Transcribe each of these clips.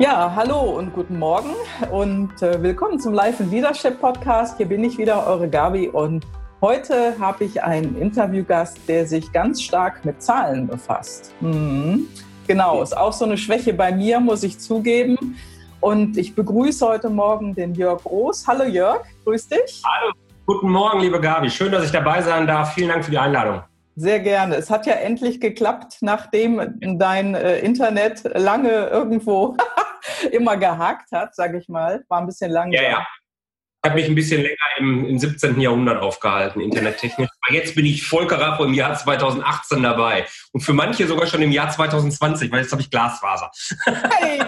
Ja, hallo und guten Morgen und äh, willkommen zum Life and Leadership Podcast. Hier bin ich wieder, eure Gabi und heute habe ich einen Interviewgast, der sich ganz stark mit Zahlen befasst. Mhm. Genau, ist auch so eine Schwäche bei mir, muss ich zugeben. Und ich begrüße heute Morgen den Jörg Groß. Hallo Jörg, grüß dich. Hallo, guten Morgen, liebe Gabi. Schön, dass ich dabei sein darf. Vielen Dank für die Einladung. Sehr gerne. Es hat ja endlich geklappt, nachdem dein äh, Internet lange irgendwo immer gehakt hat, sage ich mal. War ein bisschen lang. Ja, ja. Ich habe mich ein bisschen länger im, im 17. Jahrhundert aufgehalten, internettechnisch. Aber jetzt bin ich voll Karacho im Jahr 2018 dabei. Und für manche sogar schon im Jahr 2020, weil jetzt habe ich Glasfaser. Hey,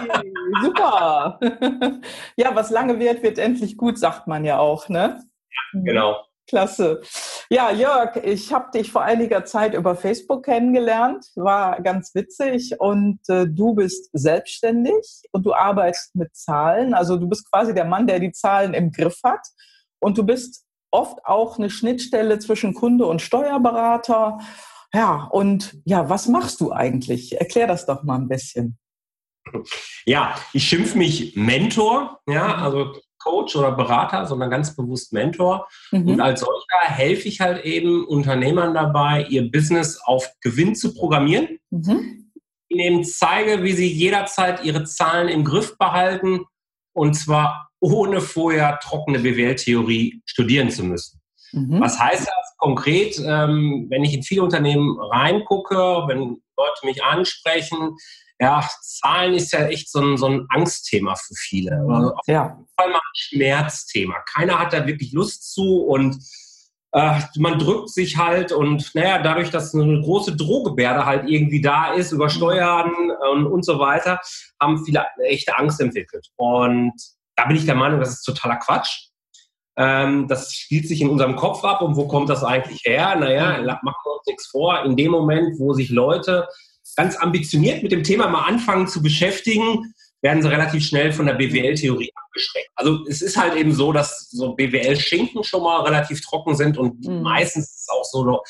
super. Ja, was lange wird, wird endlich gut, sagt man ja auch, ne? Ja, genau. Klasse. Ja, Jörg, ich habe dich vor einiger Zeit über Facebook kennengelernt, war ganz witzig und äh, du bist selbstständig und du arbeitest mit Zahlen. Also du bist quasi der Mann, der die Zahlen im Griff hat und du bist oft auch eine Schnittstelle zwischen Kunde und Steuerberater. Ja, und ja, was machst du eigentlich? Erklär das doch mal ein bisschen. Ja, ich schimpfe mich Mentor. Ja, also Coach oder Berater, sondern ganz bewusst Mentor. Mhm. Und als solcher helfe ich halt eben Unternehmern dabei, ihr Business auf Gewinn zu programmieren. Mhm. Ich ihnen zeige, wie sie jederzeit ihre Zahlen im Griff behalten und zwar ohne vorher trockene BWL-Theorie studieren zu müssen. Mhm. Was heißt das konkret? Ähm, wenn ich in viele Unternehmen reingucke, wenn Leute mich ansprechen, ja, Zahlen ist ja echt so ein, so ein Angstthema für viele. Also auf ja. jeden Fall mal ein Schmerzthema. Keiner hat da wirklich Lust zu und äh, man drückt sich halt und naja, dadurch, dass eine große Drohgebärde halt irgendwie da ist, über mhm. Steuern und, und so weiter, haben viele echte Angst entwickelt. Und da bin ich der Meinung, das ist totaler Quatsch. Ähm, das spielt sich in unserem Kopf ab und wo kommt das eigentlich her? Naja, mhm. machen wir uns nichts vor. In dem Moment, wo sich Leute ganz ambitioniert mit dem Thema mal anfangen zu beschäftigen, werden sie relativ schnell von der BWL-Theorie abgeschreckt. Also es ist halt eben so, dass so BWL-Schinken schon mal relativ trocken sind und mhm. meistens ist es auch so,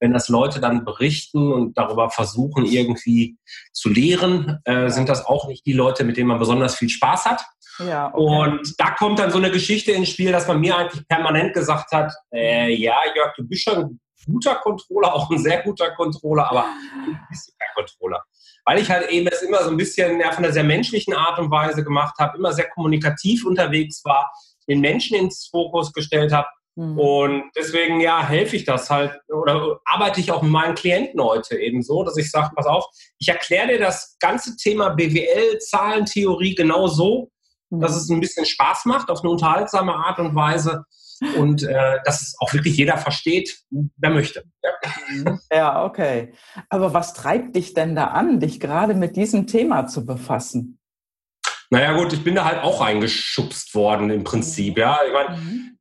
wenn das Leute dann berichten und darüber versuchen irgendwie zu lehren, äh, sind das auch nicht die Leute, mit denen man besonders viel Spaß hat. Ja, okay. Und da kommt dann so eine Geschichte ins Spiel, dass man mir eigentlich permanent gesagt hat, äh, ja, Jörg, du bist schon guter Controller, auch ein sehr guter Controller, aber du bist kein Controller. Weil ich halt eben es immer so ein bisschen ja, von einer sehr menschlichen Art und Weise gemacht habe, immer sehr kommunikativ unterwegs war, den Menschen ins Fokus gestellt habe. Mhm. Und deswegen, ja, helfe ich das halt oder arbeite ich auch mit meinen Klienten heute eben so, dass ich sage, pass auf, ich erkläre dir das ganze Thema BWL, Zahlentheorie genau so, mhm. dass es ein bisschen Spaß macht, auf eine unterhaltsame Art und Weise und äh, dass es auch wirklich jeder versteht, wer möchte. Ja. ja, okay. Aber was treibt dich denn da an, dich gerade mit diesem Thema zu befassen? Naja gut, ich bin da halt auch reingeschubst worden im Prinzip. Ja, ich meine, mhm.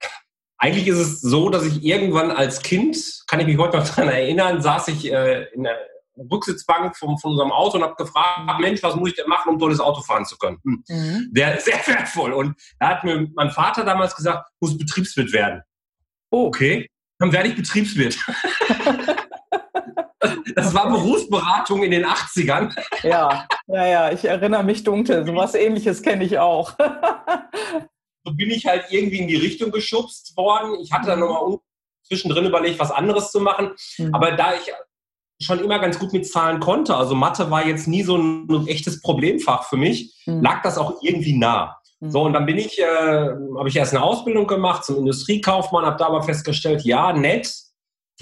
eigentlich ist es so, dass ich irgendwann als Kind, kann ich mich heute noch daran erinnern, saß ich äh, in der Rücksitzbank von, von unserem Auto und habe gefragt, Mensch, was muss ich denn machen, um tolles Auto fahren zu können? Hm. Mhm. Der ist sehr wertvoll. Und da hat mir mein Vater damals gesagt, muss Betriebswirt werden. Oh. Okay, dann werde ich Betriebswirt. das war Berufsberatung in den 80ern. ja, ja, ja, ich erinnere mich dunkel. So was ähnliches kenne ich auch. so bin ich halt irgendwie in die Richtung geschubst worden. Ich hatte dann nochmal zwischendrin überlegt, was anderes zu machen. Mhm. Aber da ich schon immer ganz gut mit Zahlen konnte, also Mathe war jetzt nie so ein, echtes Problemfach für mich, mhm. lag das auch irgendwie nah. Mhm. So, und dann bin ich, äh, habe ich erst eine Ausbildung gemacht zum Industriekaufmann, habe da aber festgestellt, ja, nett,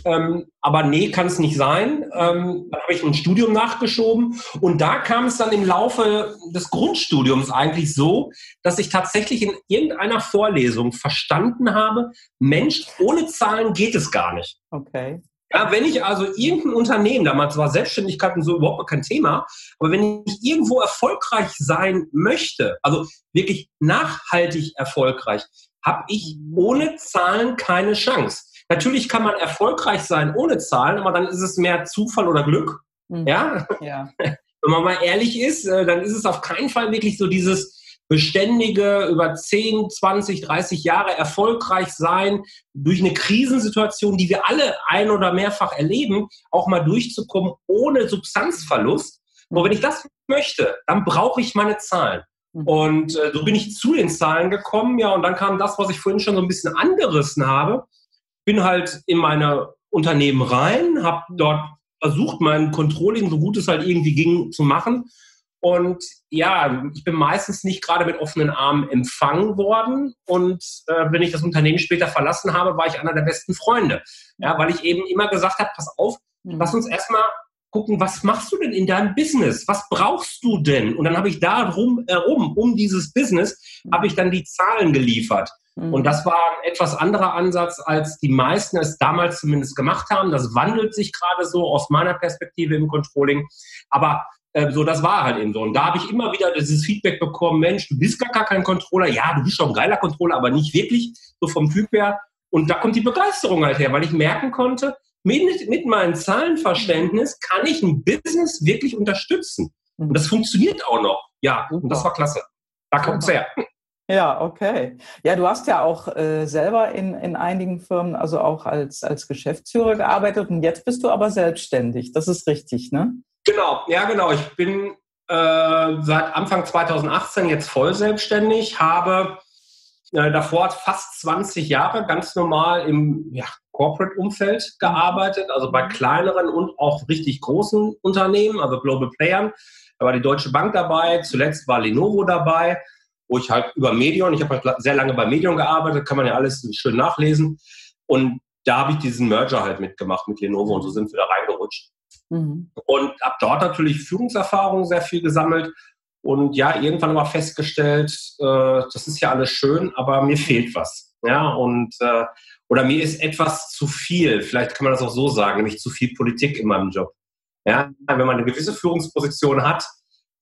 ähm, aber nee, kann es nicht sein. Ähm, dann habe ich ein Studium nachgeschoben und da kam es dann im Laufe des Grundstudiums eigentlich so, dass ich tatsächlich in irgendeiner Vorlesung verstanden habe, Mensch, ohne Zahlen geht es gar nicht. Okay. Ja, wenn ich also irgendein Unternehmen, damals war Selbstständigkeit und so überhaupt kein Thema, aber wenn ich irgendwo erfolgreich sein möchte, also wirklich nachhaltig erfolgreich, habe ich ohne Zahlen keine Chance. Natürlich kann man erfolgreich sein ohne Zahlen, aber dann ist es mehr Zufall oder Glück. Mhm. Ja? ja. Wenn man mal ehrlich ist, äh, dann ist es auf keinen Fall wirklich so dieses, beständige, über 10, 20, 30 Jahre erfolgreich sein, durch eine Krisensituation, die wir alle ein- oder mehrfach erleben, auch mal durchzukommen ohne Substanzverlust. Aber wenn ich das möchte, dann brauche ich meine Zahlen. Mhm. Und äh, so bin ich zu den Zahlen gekommen, ja, und dann kam das, was ich vorhin schon so ein bisschen angerissen habe. Bin halt in meine Unternehmen rein, habe dort versucht, mein Controlling, so gut es halt irgendwie ging, zu machen. Und ja, ich bin meistens nicht gerade mit offenen Armen empfangen worden. Und äh, wenn ich das Unternehmen später verlassen habe, war ich einer der besten Freunde. Ja, weil ich eben immer gesagt habe, pass auf, mhm. lass uns erstmal gucken, was machst du denn in deinem Business? Was brauchst du denn? Und dann habe ich da herum, um dieses Business, habe ich dann die Zahlen geliefert. Mhm. Und das war ein etwas anderer Ansatz, als die meisten es damals zumindest gemacht haben. Das wandelt sich gerade so aus meiner Perspektive im Controlling. Aber äh, so, das war halt eben so. Und da habe ich immer wieder dieses Feedback bekommen, Mensch, du bist gar, gar kein Controller. Ja, du bist schon ein geiler Controller, aber nicht wirklich, so vom Typ her. Und da kommt die Begeisterung halt her, weil ich merken konnte, mit, mit meinem Zahlenverständnis kann ich ein Business wirklich unterstützen. Und das funktioniert auch noch. Ja, und das war klasse. Da kommt es her. Ja, okay. Ja, du hast ja auch äh, selber in, in einigen Firmen, also auch als, als Geschäftsführer gearbeitet und jetzt bist du aber selbstständig. Das ist richtig, ne? Genau, ja, genau. Ich bin äh, seit Anfang 2018 jetzt voll selbstständig, habe äh, davor fast 20 Jahre ganz normal im ja, Corporate-Umfeld gearbeitet, also bei kleineren und auch richtig großen Unternehmen, also Global Playern. Da war die Deutsche Bank dabei, zuletzt war Lenovo dabei, wo ich halt über Medion, ich habe halt sehr lange bei Medion gearbeitet, kann man ja alles schön nachlesen. Und da habe ich diesen Merger halt mitgemacht mit Lenovo und so sind wir da reingerutscht. Mhm. Und habe dort natürlich Führungserfahrung sehr viel gesammelt und ja, irgendwann mal festgestellt, äh, das ist ja alles schön, aber mir fehlt was. Ja, und äh, oder mir ist etwas zu viel, vielleicht kann man das auch so sagen, nämlich zu viel Politik in meinem Job. Ja, wenn man eine gewisse Führungsposition hat,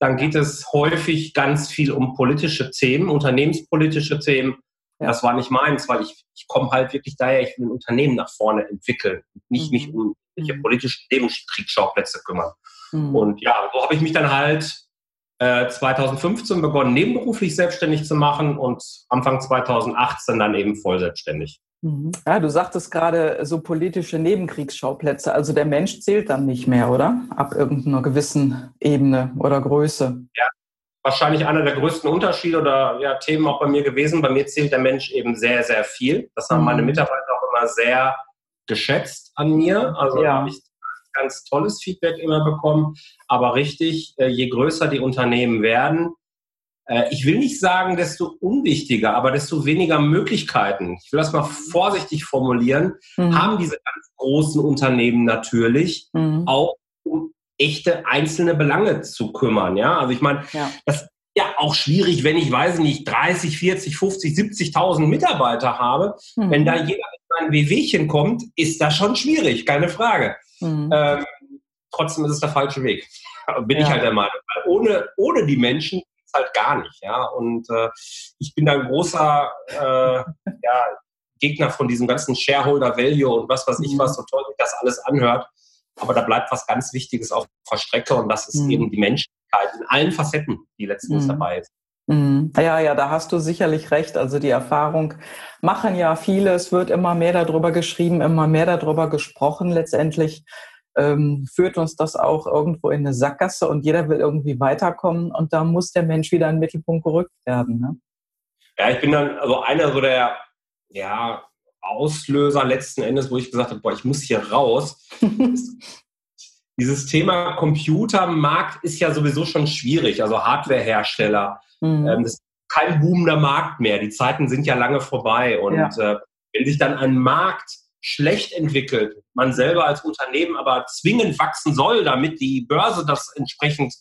dann geht es häufig ganz viel um politische Themen, unternehmenspolitische Themen. Ja. Das war nicht meins, weil ich, ich komme halt wirklich daher, ich will ein Unternehmen nach vorne entwickeln, nicht mhm. mich um mhm. politische Nebenkriegsschauplätze kümmern. Mhm. Und ja, so habe ich mich dann halt 2015 äh, begonnen, nebenberuflich selbstständig zu machen und Anfang 2018 dann eben voll selbstständig. Mhm. Ja, du sagtest gerade so politische Nebenkriegsschauplätze. Also der Mensch zählt dann nicht mehr, oder? Ab irgendeiner gewissen Ebene oder Größe. Ja, wahrscheinlich einer der größten Unterschiede oder ja, Themen auch bei mir gewesen. Bei mir zählt der Mensch eben sehr, sehr viel. Das haben meine mhm. Mitarbeiter auch immer sehr geschätzt an mir. Also ja. habe ich ganz tolles Feedback immer bekommen. Aber richtig, äh, je größer die Unternehmen werden, äh, ich will nicht sagen, desto unwichtiger, aber desto weniger Möglichkeiten, ich will das mal vorsichtig formulieren, mhm. haben diese ganz großen Unternehmen natürlich mhm. auch um echte einzelne Belange zu kümmern. Ja, also ich meine, ja. das ja auch schwierig, wenn ich, weiß nicht, 30, 40, 50, 70.000 Mitarbeiter habe. Mhm. Wenn da jeder mit seinem WWchen kommt, ist das schon schwierig, keine Frage. Mhm. Ähm, trotzdem ist es der falsche Weg. Bin ja. ich halt der Meinung. Ohne, ohne die Menschen halt gar nicht. Ja? Und äh, ich bin da ein großer äh, ja, Gegner von diesem ganzen Shareholder Value und was weiß ich mhm. was, so toll sich das alles anhört. Aber da bleibt was ganz Wichtiges auf der Strecke und das ist mhm. eben die Menschlichkeit in allen Facetten, die letztens mhm. dabei ist. Mhm. Ja, ja, da hast du sicherlich recht. Also die Erfahrung machen ja viele. Es wird immer mehr darüber geschrieben, immer mehr darüber gesprochen. Letztendlich ähm, führt uns das auch irgendwo in eine Sackgasse und jeder will irgendwie weiterkommen und da muss der Mensch wieder in den Mittelpunkt gerückt werden. Ne? Ja, ich bin dann also einer so der ja, Auslöser letzten Endes, wo ich gesagt habe, boah, ich muss hier raus. Dieses Thema Computermarkt ist ja sowieso schon schwierig, also Hardwarehersteller. Mhm. Ähm, das ist kein boomender Markt mehr. Die Zeiten sind ja lange vorbei. Und ja. äh, wenn sich dann ein Markt schlecht entwickelt, man selber als Unternehmen aber zwingend wachsen soll, damit die Börse das entsprechend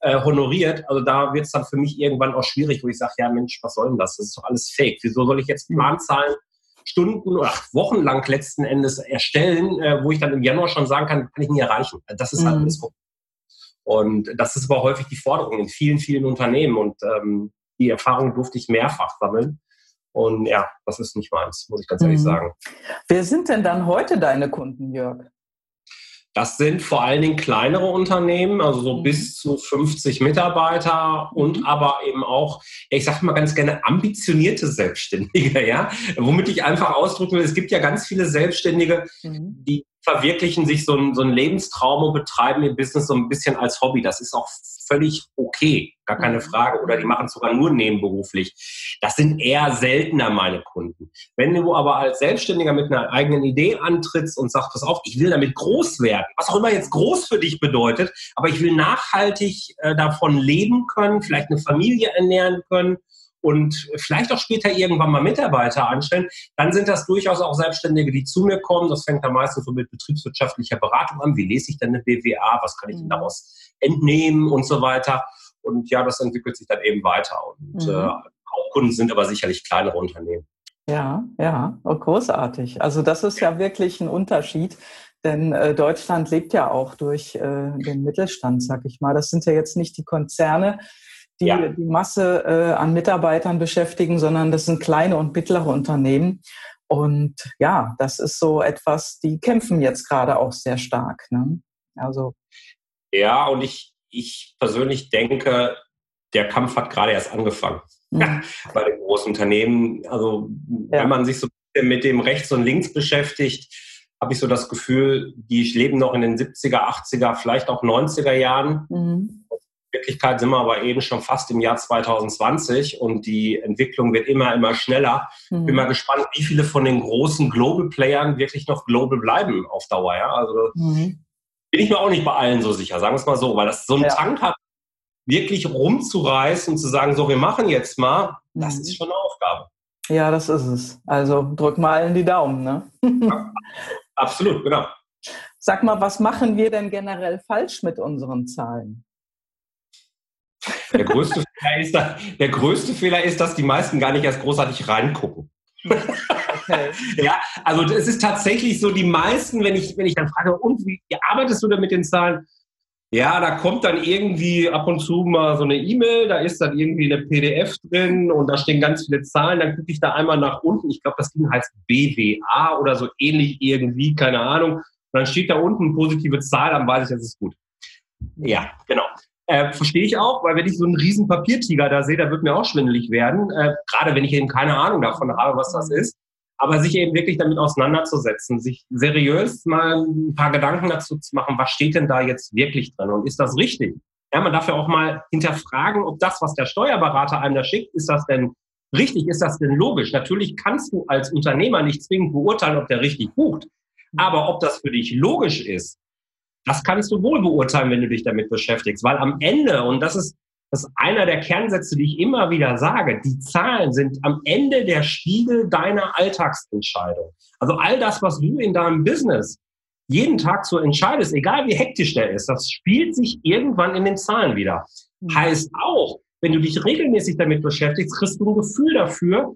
äh, honoriert, also da wird es dann für mich irgendwann auch schwierig, wo ich sage, ja Mensch, was soll denn das? Das ist doch alles fake. Wieso soll ich jetzt Planzahlen Stunden oder Wochen lang letzten Endes erstellen, äh, wo ich dann im Januar schon sagen kann, kann ich nie erreichen. Das ist halt mhm. alles Und das ist aber häufig die Forderung in vielen, vielen Unternehmen und ähm, die Erfahrung durfte ich mehrfach sammeln. Und ja, das ist nicht meins, muss ich ganz ehrlich mhm. sagen. Wer sind denn dann heute deine Kunden, Jörg? Das sind vor allen Dingen kleinere Unternehmen, also so mhm. bis zu 50 Mitarbeiter und mhm. aber eben auch, ich sage mal ganz gerne, ambitionierte Selbstständige, ja, womit ich einfach ausdrücken will, es gibt ja ganz viele Selbstständige, mhm. die verwirklichen sich so einen, so einen Lebenstraum und betreiben ihr Business so ein bisschen als Hobby. Das ist auch völlig okay, gar keine mhm. Frage. Oder die machen es sogar nur nebenberuflich. Das sind eher seltener meine Kunden. Wenn du aber als Selbstständiger mit einer eigenen Idee antrittst und sagst, pass auf, ich will damit groß werden, was auch immer jetzt groß für dich bedeutet, aber ich will nachhaltig äh, davon leben können, vielleicht eine Familie ernähren können und vielleicht auch später irgendwann mal Mitarbeiter anstellen, dann sind das durchaus auch Selbstständige, die zu mir kommen. Das fängt dann meistens so mit betriebswirtschaftlicher Beratung an. Wie lese ich denn eine BWA? Was kann ich denn mhm. daraus entnehmen und so weiter? Und ja, das entwickelt sich dann eben weiter. Und mhm. äh, Hauptkunden sind aber sicherlich kleinere Unternehmen. Ja, ja, oh, großartig. Also das ist ja wirklich ein Unterschied, denn äh, Deutschland lebt ja auch durch äh, den Mittelstand, sag ich mal. Das sind ja jetzt nicht die Konzerne, die ja. die Masse äh, an Mitarbeitern beschäftigen, sondern das sind kleine und mittlere Unternehmen. Und ja, das ist so etwas, die kämpfen jetzt gerade auch sehr stark. Ne? Also ja, und ich, ich persönlich denke, der Kampf hat gerade erst angefangen mhm. bei den großen Unternehmen. Also ja. wenn man sich so mit dem Rechts und Links beschäftigt, habe ich so das Gefühl, die leben noch in den 70er, 80er, vielleicht auch 90er Jahren. Mhm. Wirklichkeit sind wir aber eben schon fast im Jahr 2020 und die Entwicklung wird immer, immer schneller. Mhm. Bin mal gespannt, wie viele von den großen Global Playern wirklich noch global bleiben auf Dauer. Ja? Also mhm. bin ich mir auch nicht bei allen so sicher, sagen wir es mal so, weil das so ein ja. Tank hat, wirklich rumzureißen und zu sagen, so, wir machen jetzt mal, das mhm. ist schon eine Aufgabe. Ja, das ist es. Also drück mal allen die Daumen. Ne? Ja, absolut, genau. Sag mal, was machen wir denn generell falsch mit unseren Zahlen? Der größte, Fehler ist, der größte Fehler ist, dass die meisten gar nicht erst großartig reingucken. Okay. ja, also es ist tatsächlich so, die meisten, wenn ich, wenn ich dann frage, und wie arbeitest du denn mit den Zahlen? Ja, da kommt dann irgendwie ab und zu mal so eine E-Mail, da ist dann irgendwie eine PDF drin und da stehen ganz viele Zahlen. Dann gucke ich da einmal nach unten. Ich glaube, das Ding heißt BWA oder so ähnlich irgendwie, keine Ahnung. Und dann steht da unten eine positive Zahl, dann weiß ich, das ist gut. Ja, genau. Äh, Verstehe ich auch, weil wenn ich so einen riesen Papiertiger da sehe, da wird mir auch schwindelig werden. Äh, gerade wenn ich eben keine Ahnung davon habe, was das ist. Aber sich eben wirklich damit auseinanderzusetzen, sich seriös mal ein paar Gedanken dazu zu machen, was steht denn da jetzt wirklich drin und ist das richtig? Ja, man darf ja auch mal hinterfragen, ob das, was der Steuerberater einem da schickt, ist das denn richtig, ist das denn logisch? Natürlich kannst du als Unternehmer nicht zwingend beurteilen, ob der richtig bucht. Aber ob das für dich logisch ist, das kannst du wohl beurteilen, wenn du dich damit beschäftigst, weil am Ende, und das ist, das ist einer der Kernsätze, die ich immer wieder sage, die Zahlen sind am Ende der Spiegel deiner Alltagsentscheidung. Also all das, was du in deinem Business jeden Tag so entscheidest, egal wie hektisch der ist, das spielt sich irgendwann in den Zahlen wieder. Mhm. Heißt auch, wenn du dich regelmäßig damit beschäftigst, kriegst du ein Gefühl dafür,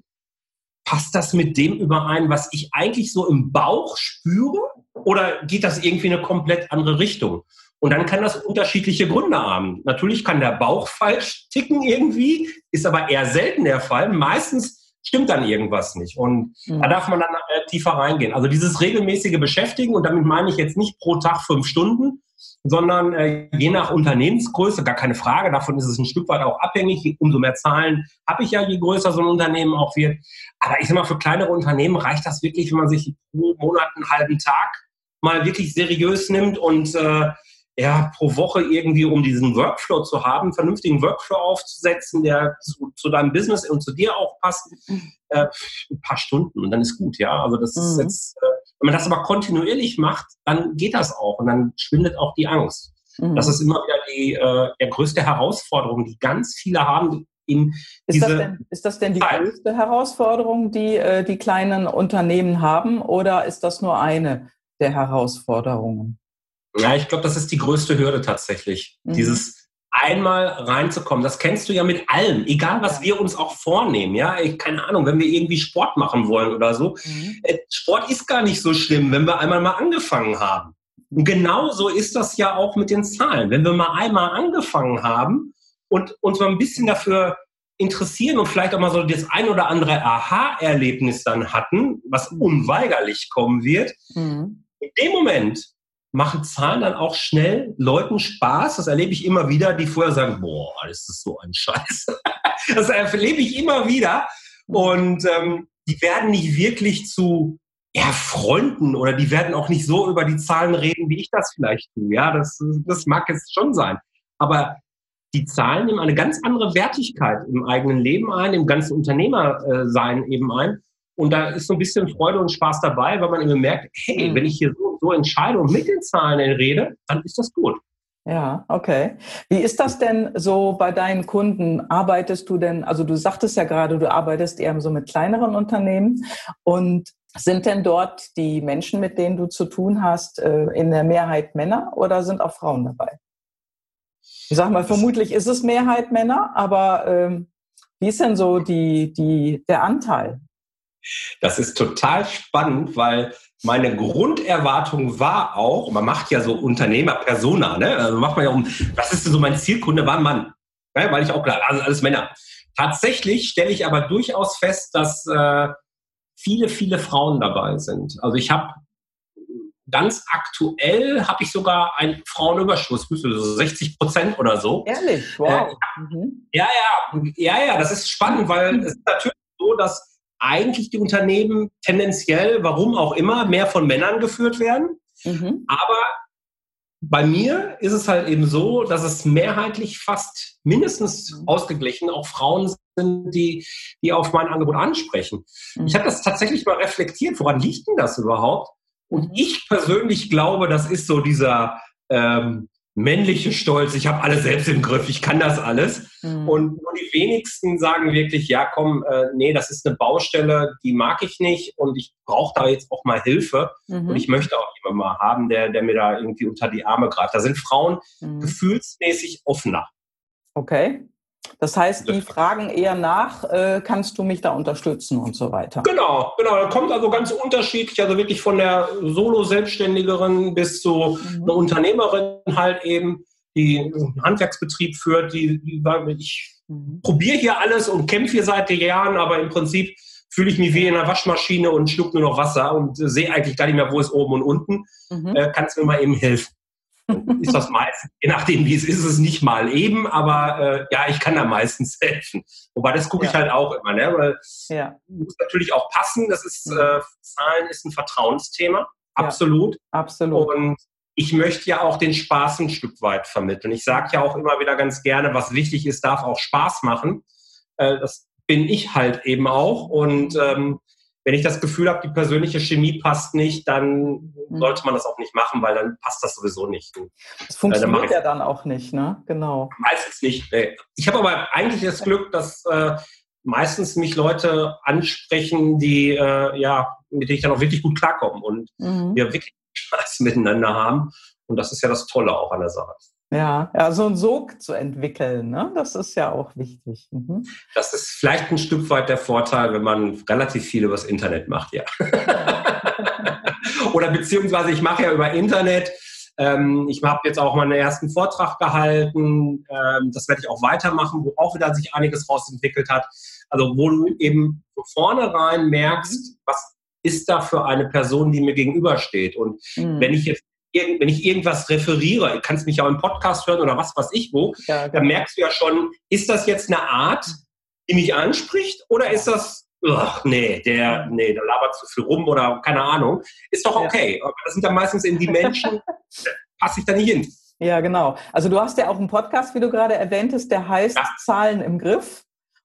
passt das mit dem überein, was ich eigentlich so im Bauch spüre? Oder geht das irgendwie in eine komplett andere Richtung? Und dann kann das unterschiedliche Gründe haben. Natürlich kann der Bauch falsch ticken irgendwie, ist aber eher selten der Fall. Meistens stimmt dann irgendwas nicht. Und mhm. da darf man dann äh, tiefer reingehen. Also dieses regelmäßige Beschäftigen, und damit meine ich jetzt nicht pro Tag fünf Stunden, sondern äh, je nach Unternehmensgröße, gar keine Frage, davon ist es ein Stück weit auch abhängig. Umso mehr Zahlen habe ich ja, je größer so ein Unternehmen auch wird. Aber ich sage mal, für kleinere Unternehmen reicht das wirklich, wenn man sich pro Monat einen halben Tag mal wirklich seriös nimmt und äh, ja, pro Woche irgendwie, um diesen Workflow zu haben, einen vernünftigen Workflow aufzusetzen, der zu, zu deinem Business und zu dir auch passt, äh, ein paar Stunden und dann ist gut, ja. Also das mhm. ist jetzt, äh, wenn man das aber kontinuierlich macht, dann geht das auch und dann schwindet auch die Angst. Mhm. Das ist immer wieder die äh, der größte Herausforderung, die ganz viele haben. In ist, das denn, ist das denn die größte Herausforderung, die äh, die kleinen Unternehmen haben, oder ist das nur eine der Herausforderungen? Ja, ich glaube, das ist die größte Hürde tatsächlich. Mhm. Dieses einmal reinzukommen. Das kennst du ja mit allem, egal was wir uns auch vornehmen. Ja, ich, keine Ahnung, wenn wir irgendwie Sport machen wollen oder so. Mhm. Äh, Sport ist gar nicht so schlimm, wenn wir einmal mal angefangen haben. Und genauso ist das ja auch mit den Zahlen. Wenn wir mal einmal angefangen haben und uns mal ein bisschen dafür interessieren und vielleicht auch mal so das ein oder andere Aha-Erlebnis dann hatten, was mhm. unweigerlich kommen wird, mhm. In dem Moment machen Zahlen dann auch schnell Leuten Spaß. Das erlebe ich immer wieder, die vorher sagen, boah, das ist so ein Scheiß. das erlebe ich immer wieder. Und ähm, die werden nicht wirklich zu ja, Freunden oder die werden auch nicht so über die Zahlen reden, wie ich das vielleicht tue. Ja, das, das mag jetzt schon sein. Aber die Zahlen nehmen eine ganz andere Wertigkeit im eigenen Leben ein, im ganzen Unternehmersein eben ein. Und da ist so ein bisschen Freude und Spaß dabei, weil man eben merkt, hey, mhm. wenn ich hier so, so entscheide und mit den Zahlen rede, dann ist das gut. Ja, okay. Wie ist das denn so bei deinen Kunden? Arbeitest du denn, also du sagtest ja gerade, du arbeitest eher so mit kleineren Unternehmen und sind denn dort die Menschen, mit denen du zu tun hast, äh, in der Mehrheit Männer oder sind auch Frauen dabei? Ich sag mal, vermutlich ist es Mehrheit Männer, aber ähm, wie ist denn so die, die, der Anteil? Das ist total spannend, weil meine Grunderwartung war auch, man macht ja so Unternehmer-Persona, ne? Also macht man ja um, was ist denn so mein Zielkunde, war ein Mann. Ja, weil ich auch klar, also alles Männer. Tatsächlich stelle ich aber durchaus fest, dass äh, viele, viele Frauen dabei sind. Also ich habe ganz aktuell habe ich sogar einen Frauenüberschuss, so 60 Prozent oder so. Ehrlich, wow. Äh, mhm. Ja, ja, ja, ja, das ist spannend, weil mhm. es ist natürlich so, dass eigentlich die Unternehmen tendenziell, warum auch immer, mehr von Männern geführt werden. Mhm. Aber bei mir ist es halt eben so, dass es mehrheitlich fast mindestens ausgeglichen auch Frauen sind, die, die auf mein Angebot ansprechen. Mhm. Ich habe das tatsächlich mal reflektiert. Woran liegt denn das überhaupt? Und mhm. ich persönlich glaube, das ist so dieser ähm, männliche Stolz, ich habe alles selbst im Griff, ich kann das alles. Mhm. Und nur die wenigsten sagen wirklich, ja komm, äh, nee, das ist eine Baustelle, die mag ich nicht und ich brauche da jetzt auch mal Hilfe. Mhm. Und ich möchte auch jemanden mal haben, der, der mir da irgendwie unter die Arme greift. Da sind Frauen mhm. gefühlsmäßig offener. Okay. Das heißt, die fragen eher nach, äh, kannst du mich da unterstützen und so weiter. Genau, genau. Da kommt also ganz unterschiedlich, also wirklich von der Solo-Selbstständigerin bis zu mhm. einer Unternehmerin halt eben, die einen Handwerksbetrieb führt, die, die ich mhm. probiere hier alles und kämpfe hier seit Jahren, aber im Prinzip fühle ich mich wie in einer Waschmaschine und schluck nur noch Wasser und sehe eigentlich gar nicht mehr, wo ist oben und unten. Mhm. Äh, kannst du mir mal eben helfen? Ist das meistens, je nachdem wie es ist, ist es nicht mal eben, aber äh, ja, ich kann da meistens helfen. Wobei das gucke ja. ich halt auch immer, ne? weil ja. muss natürlich auch passen. Das ist, äh, Zahlen ist ein Vertrauensthema, absolut. Ja, absolut. Und ich möchte ja auch den Spaß ein Stück weit vermitteln. Ich sage ja auch immer wieder ganz gerne, was wichtig ist, darf auch Spaß machen. Äh, das bin ich halt eben auch. Und ähm, wenn ich das Gefühl habe, die persönliche Chemie passt nicht, dann mhm. sollte man das auch nicht machen, weil dann passt das sowieso nicht. Das funktioniert dann ja dann auch nicht, ne? Genau. Meistens nicht. Nee. Ich habe aber eigentlich das Glück, dass äh, meistens mich Leute ansprechen, die äh, ja, mit denen ich dann auch wirklich gut klarkomme und mhm. wir wirklich Spaß miteinander haben. Und das ist ja das Tolle auch an der Sache. Ja, ja, so einen Sog zu entwickeln, ne? das ist ja auch wichtig. Mhm. Das ist vielleicht ein Stück weit der Vorteil, wenn man relativ viel übers Internet macht, ja. Oder beziehungsweise ich mache ja über Internet. Ähm, ich habe jetzt auch meinen ersten Vortrag gehalten. Ähm, das werde ich auch weitermachen, wo auch wieder sich einiges rausentwickelt hat. Also wo du eben von vornherein merkst, was ist da für eine Person, die mir gegenübersteht. Und mhm. wenn ich jetzt wenn ich irgendwas referiere, du kannst mich auch im Podcast hören oder was weiß ich wo, ja, genau. dann merkst du ja schon, ist das jetzt eine Art, die mich anspricht oder ist das, ach nee, der, nee, der labert zu viel rum oder keine Ahnung, ist doch okay. Ja. Das sind dann meistens eben die Menschen, passe ich da nicht hin. Ja, genau. Also du hast ja auch einen Podcast, wie du gerade erwähntest, der heißt ja. Zahlen im Griff.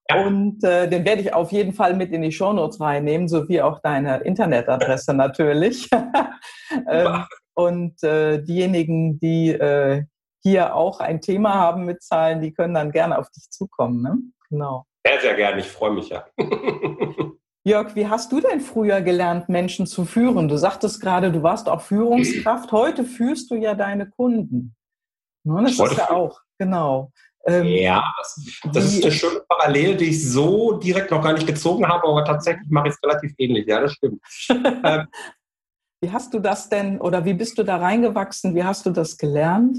Ja. Und äh, den werde ich auf jeden Fall mit in die Shownotes reinnehmen, sowie auch deine Internetadresse natürlich. ähm, und äh, diejenigen, die äh, hier auch ein Thema haben mit Zahlen, die können dann gerne auf dich zukommen. Ne? Genau. Sehr, sehr gerne. Ich freue mich ja. Jörg, wie hast du denn früher gelernt, Menschen zu führen? Du sagtest gerade, du warst auch Führungskraft. Heute führst du ja deine Kunden. Ne, das ist ja auch, genau. Ähm, ja, das, das ist eine schöne Parallele, die ich so direkt noch gar nicht gezogen habe, aber tatsächlich mache ich es relativ ähnlich. Ja, das stimmt. ähm, wie hast du das denn oder wie bist du da reingewachsen? Wie hast du das gelernt?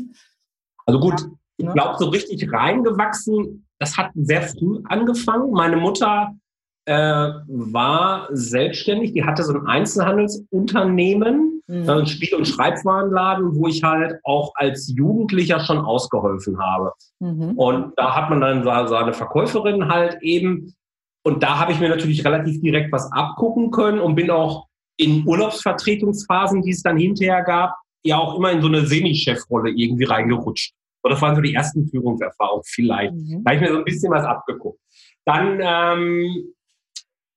Also gut, ich ne? glaube, so richtig reingewachsen, das hat sehr früh angefangen. Meine Mutter äh, war selbstständig, die hatte so ein Einzelhandelsunternehmen, mhm. ein Spiel- und Schreibwarenladen, wo ich halt auch als Jugendlicher schon ausgeholfen habe. Mhm. Und da hat man dann seine Verkäuferin halt eben. Und da habe ich mir natürlich relativ direkt was abgucken können und bin auch in Urlaubsvertretungsphasen, die es dann hinterher gab, ja auch immer in so eine Semi-Chefrolle irgendwie reingerutscht. Und das waren so die ersten Führungserfahrungen vielleicht. Mhm. Da habe ich mir so ein bisschen was abgeguckt. Dann, ähm,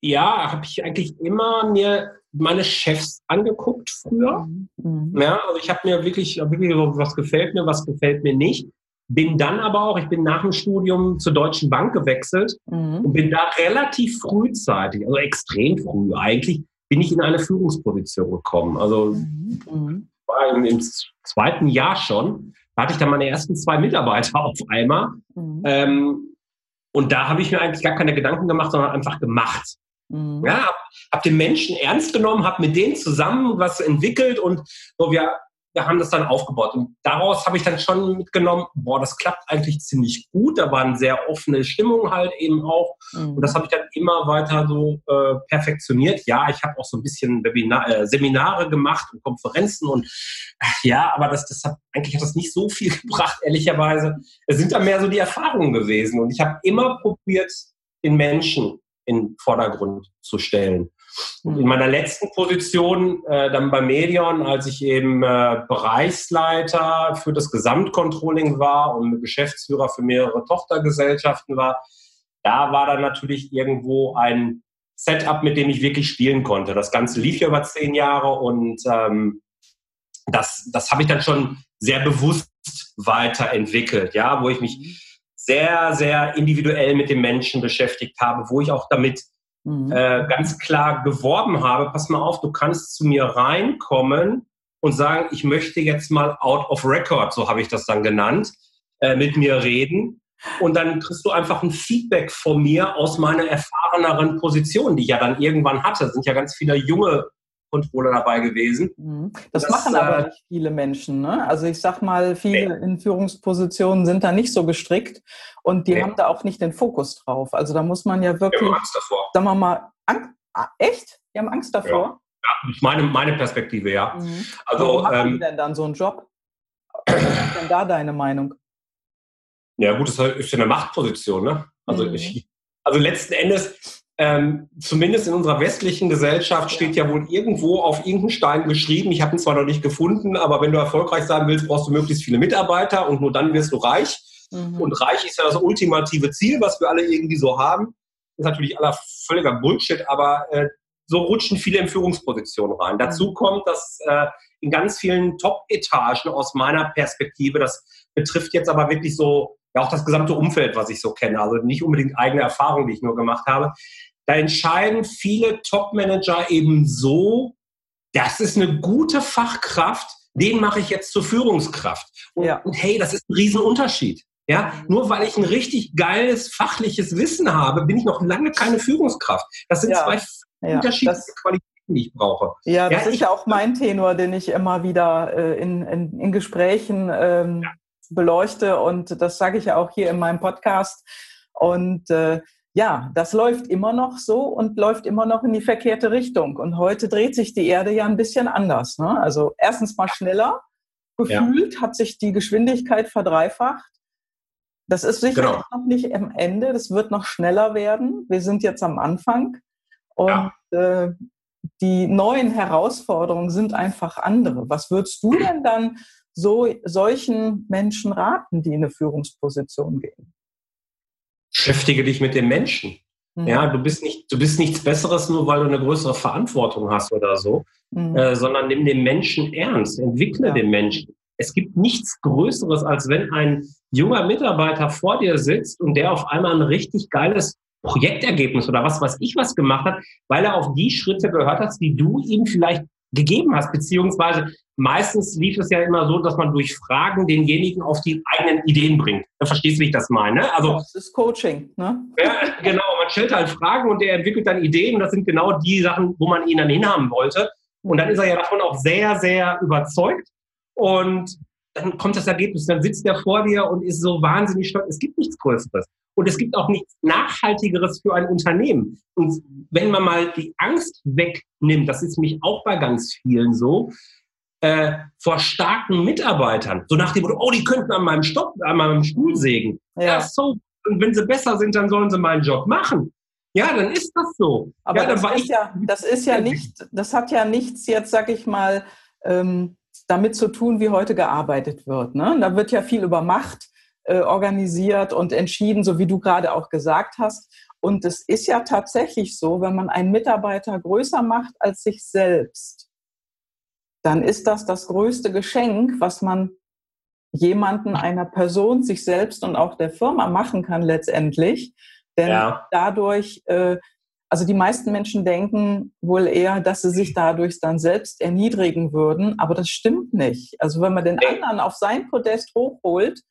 ja, habe ich eigentlich immer mir meine Chefs angeguckt früher. Mhm. Ja, also ich habe mir wirklich, wirklich so, was gefällt mir, was gefällt mir nicht. Bin dann aber auch, ich bin nach dem Studium zur Deutschen Bank gewechselt mhm. und bin da relativ frühzeitig, also extrem früh eigentlich, bin ich in eine Führungsposition gekommen. Also mhm. war im, im, zweiten Jahr schon, da hatte ich dann meine ersten zwei Mitarbeiter auf einmal. Mhm. Ähm, und da habe ich mir eigentlich gar keine Gedanken gemacht, sondern einfach gemacht. Mhm. Ja, habe hab den Menschen ernst genommen, habe mit denen zusammen was entwickelt und so, wir wir haben das dann aufgebaut. Und daraus habe ich dann schon mitgenommen, boah, das klappt eigentlich ziemlich gut. Da war eine sehr offene Stimmung halt eben auch. Mhm. Und das habe ich dann immer weiter so äh, perfektioniert. Ja, ich habe auch so ein bisschen Webinar, äh, Seminare gemacht und Konferenzen und äh, ja, aber das, das hat, eigentlich hat das nicht so viel gebracht, ehrlicherweise. Es sind da mehr so die Erfahrungen gewesen. Und ich habe immer probiert, den Menschen in den Vordergrund zu stellen. In mhm. meiner letzten Position, äh, dann bei Medion, als ich eben äh, Bereichsleiter für das Gesamtcontrolling war und Geschäftsführer für mehrere Tochtergesellschaften war, da war dann natürlich irgendwo ein Setup, mit dem ich wirklich spielen konnte. Das Ganze lief ja über zehn Jahre und ähm, das, das habe ich dann schon sehr bewusst weiterentwickelt, ja, wo ich mich mhm. sehr, sehr individuell mit den Menschen beschäftigt habe, wo ich auch damit mhm. äh, ganz klar geworben habe, pass mal auf, du kannst zu mir reinkommen und sagen, ich möchte jetzt mal out of record, so habe ich das dann genannt, äh, mit mir reden. Und dann kriegst du einfach ein Feedback von mir aus meiner erfahreneren Position, die ich ja dann irgendwann hatte. Es sind ja ganz viele junge Controller dabei gewesen. Mhm. Das, das machen aber äh, nicht viele Menschen. Ne? Also ich sag mal, viele nee. in Führungspositionen sind da nicht so gestrickt und die nee. haben da auch nicht den Fokus drauf. Also da muss man ja wirklich, davor. sagen wir mal, Angst, ah, echt? Die haben Angst davor? Ja. Ja, meine, meine Perspektive, ja. Mhm. Also, Warum machen ähm, die denn dann so einen Job? Was ist denn da deine Meinung? Ja, gut, das ist ja eine Machtposition, ne? Also, mhm. ich, also letzten Endes, ähm, zumindest in unserer westlichen Gesellschaft steht ja wohl irgendwo auf irgendeinem Stein geschrieben, ich habe ihn zwar noch nicht gefunden, aber wenn du erfolgreich sein willst, brauchst du möglichst viele Mitarbeiter und nur dann wirst du reich. Mhm. Und reich ist ja das ultimative Ziel, was wir alle irgendwie so haben. Das ist natürlich aller völliger Bullshit, aber äh, so rutschen viele in Führungspositionen rein. Dazu mhm. kommt, dass äh, in ganz vielen Top-Etagen aus meiner Perspektive, das betrifft jetzt aber wirklich so ja auch das gesamte Umfeld, was ich so kenne, also nicht unbedingt eigene Erfahrungen, die ich nur gemacht habe, da entscheiden viele Top-Manager eben so, das ist eine gute Fachkraft, den mache ich jetzt zur Führungskraft. Und, ja. und hey, das ist ein Riesenunterschied. Ja, nur weil ich ein richtig geiles fachliches Wissen habe, bin ich noch lange keine Führungskraft. Das sind ja. zwei ja, unterschiedliche das, Qualitäten, die ich brauche. Ja, das ja, ist ja auch mein Tenor, den ich immer wieder äh, in, in, in, Gesprächen ähm, beleuchte und das sage ich ja auch hier in meinem Podcast. Und äh, ja, das läuft immer noch so und läuft immer noch in die verkehrte Richtung. Und heute dreht sich die Erde ja ein bisschen anders. Ne? Also erstens mal schneller. Gefühlt ja. hat sich die Geschwindigkeit verdreifacht. Das ist sicherlich genau. noch nicht am Ende. Das wird noch schneller werden. Wir sind jetzt am Anfang. Und ja. äh, die neuen Herausforderungen sind einfach andere. Was würdest du denn dann so, solchen Menschen raten, die in eine Führungsposition gehen? beschäftige dich mit den Menschen. Mhm. Ja, du bist nicht, du bist nichts Besseres, nur weil du eine größere Verantwortung hast oder so, mhm. äh, sondern nimm den Menschen ernst, entwickle ja. den Menschen. Es gibt nichts Größeres, als wenn ein junger Mitarbeiter vor dir sitzt und der auf einmal ein richtig geiles Projektergebnis oder was weiß ich was gemacht hat, weil er auf die Schritte gehört hat, die du ihm vielleicht gegeben hast, beziehungsweise meistens lief es ja immer so, dass man durch Fragen denjenigen auf die eigenen Ideen bringt. Verstehst du, wie ich das meine? Also, das ist Coaching, ne? Ja, genau. Man stellt halt Fragen und der entwickelt dann Ideen. Und das sind genau die Sachen, wo man ihn dann hinhaben wollte. Und dann ist er ja davon auch sehr, sehr überzeugt. Und dann kommt das Ergebnis. Dann sitzt er vor dir und ist so wahnsinnig stolz. Es gibt nichts Größeres. Und es gibt auch nichts Nachhaltigeres für ein Unternehmen. Und wenn man mal die Angst wegnimmt, das ist mich auch bei ganz vielen so, äh, vor starken Mitarbeitern, so nach dem Motto, oh, die könnten an meinem, Stopp, an meinem Stuhl sägen. Ja. ja, so. Und wenn sie besser sind, dann sollen sie meinen Job machen. Ja, dann ist das so. Aber ja, das, ist ja, das ist ja nicht, das hat ja nichts jetzt, sag ich mal, ähm, damit zu tun, wie heute gearbeitet wird. Ne? Da wird ja viel über Macht äh, organisiert und entschieden, so wie du gerade auch gesagt hast. Und es ist ja tatsächlich so, wenn man einen Mitarbeiter größer macht als sich selbst, dann ist das das größte Geschenk, was man jemanden, einer Person, sich selbst und auch der Firma machen kann letztendlich. Denn ja. dadurch, äh, also die meisten Menschen denken wohl eher, dass sie sich dadurch dann selbst erniedrigen würden, aber das stimmt nicht. Also wenn man den anderen auf sein Podest hochholt,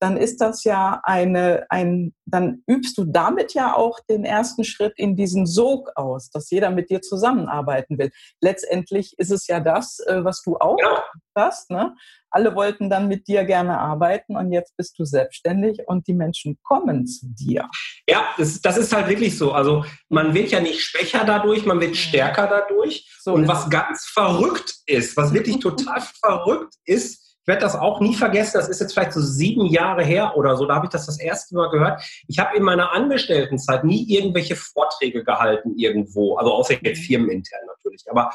dann ist das ja eine, ein, dann übst du damit ja auch den ersten Schritt in diesen Sog aus, dass jeder mit dir zusammenarbeiten will. Letztendlich ist es ja das, äh, was du auch ja. hast. Ne? Alle wollten dann mit dir gerne arbeiten und jetzt bist du selbstständig und die Menschen kommen zu dir. Ja, das, das ist halt wirklich so. Also man wird ja nicht schwächer dadurch, man wird stärker dadurch. So und was ganz verrückt ist, was wirklich total verrückt ist, werde das auch nie vergessen, das ist jetzt vielleicht so sieben Jahre her oder so, da habe ich das das erste Mal gehört. Ich habe in meiner Angestelltenzeit nie irgendwelche Vorträge gehalten irgendwo, also außer jetzt mhm. firmenintern natürlich, aber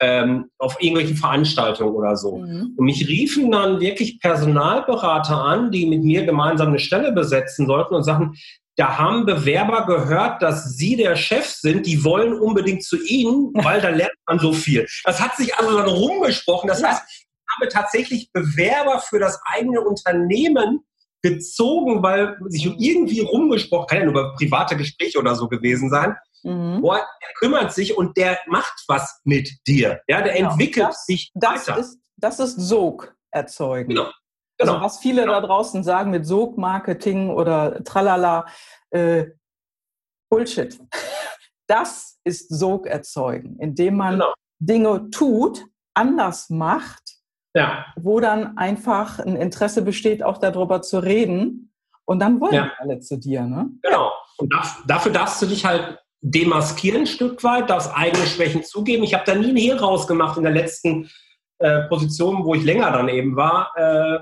ähm, auf irgendwelche Veranstaltungen oder so. Mhm. Und mich riefen dann wirklich Personalberater an, die mit mir gemeinsam eine Stelle besetzen sollten und sagten, da haben Bewerber gehört, dass Sie der Chef sind, die wollen unbedingt zu Ihnen, weil da lernt man so viel. Das hat sich also dann rumgesprochen. Das heißt, habe tatsächlich Bewerber für das eigene Unternehmen gezogen, weil sich irgendwie rumgesprochen, kann ja nur über private Gespräche oder so gewesen sein. Mhm. Boah, der kümmert sich und der macht was mit dir. Ja, der genau. entwickelt das, sich das weiter. Ist, das ist Sog erzeugen. Genau. Also genau. Also was viele genau. da draußen sagen mit Sog-Marketing oder Tralala, äh, Bullshit. Das ist Sog erzeugen, indem man genau. Dinge tut, anders macht, ja. wo dann einfach ein Interesse besteht, auch darüber zu reden. Und dann wollen ja. alle zu dir. Ne? Genau. Und dafür darfst du dich halt demaskieren ein Stück weit, darfst eigene Schwächen zugeben. Ich habe da nie ein Hehl rausgemacht in der letzten äh, Position, wo ich länger dann eben war, äh,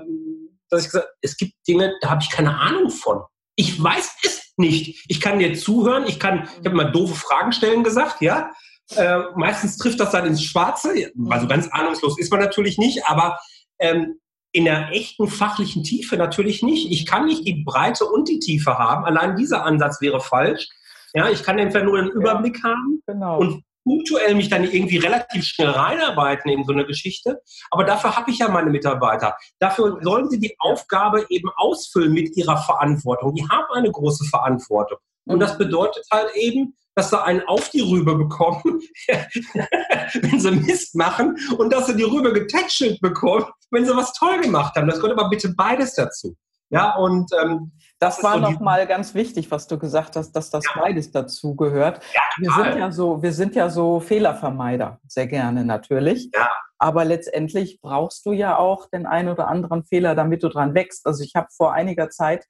dass ich gesagt es gibt Dinge, da habe ich keine Ahnung von. Ich weiß es nicht. Ich kann dir zuhören, ich kann, ich habe mal doofe Fragen stellen gesagt, ja. Äh, meistens trifft das dann ins Schwarze. Also ganz ahnungslos ist man natürlich nicht, aber ähm, in der echten fachlichen Tiefe natürlich nicht. Ich kann nicht die Breite und die Tiefe haben. Allein dieser Ansatz wäre falsch. Ja, ich kann entweder nur einen Überblick ja, haben genau. und punktuell mich dann irgendwie relativ schnell reinarbeiten in so eine Geschichte. Aber dafür habe ich ja meine Mitarbeiter. Dafür sollen sie die Aufgabe eben ausfüllen mit ihrer Verantwortung. Die haben eine große Verantwortung. Und das mhm. bedeutet halt eben, dass sie einen auf die Rübe bekommen, wenn sie Mist machen und dass sie die Rübe getätschelt bekommen, wenn sie was toll gemacht haben. Das gehört aber bitte beides dazu. Ja, und ähm, das, das war so nochmal ganz wichtig, was du gesagt hast, dass das ja. beides dazu gehört. Ja, wir sind ja so, wir sind ja so Fehlervermeider, sehr gerne natürlich. Ja. Aber letztendlich brauchst du ja auch den einen oder anderen Fehler, damit du dran wächst. Also ich habe vor einiger Zeit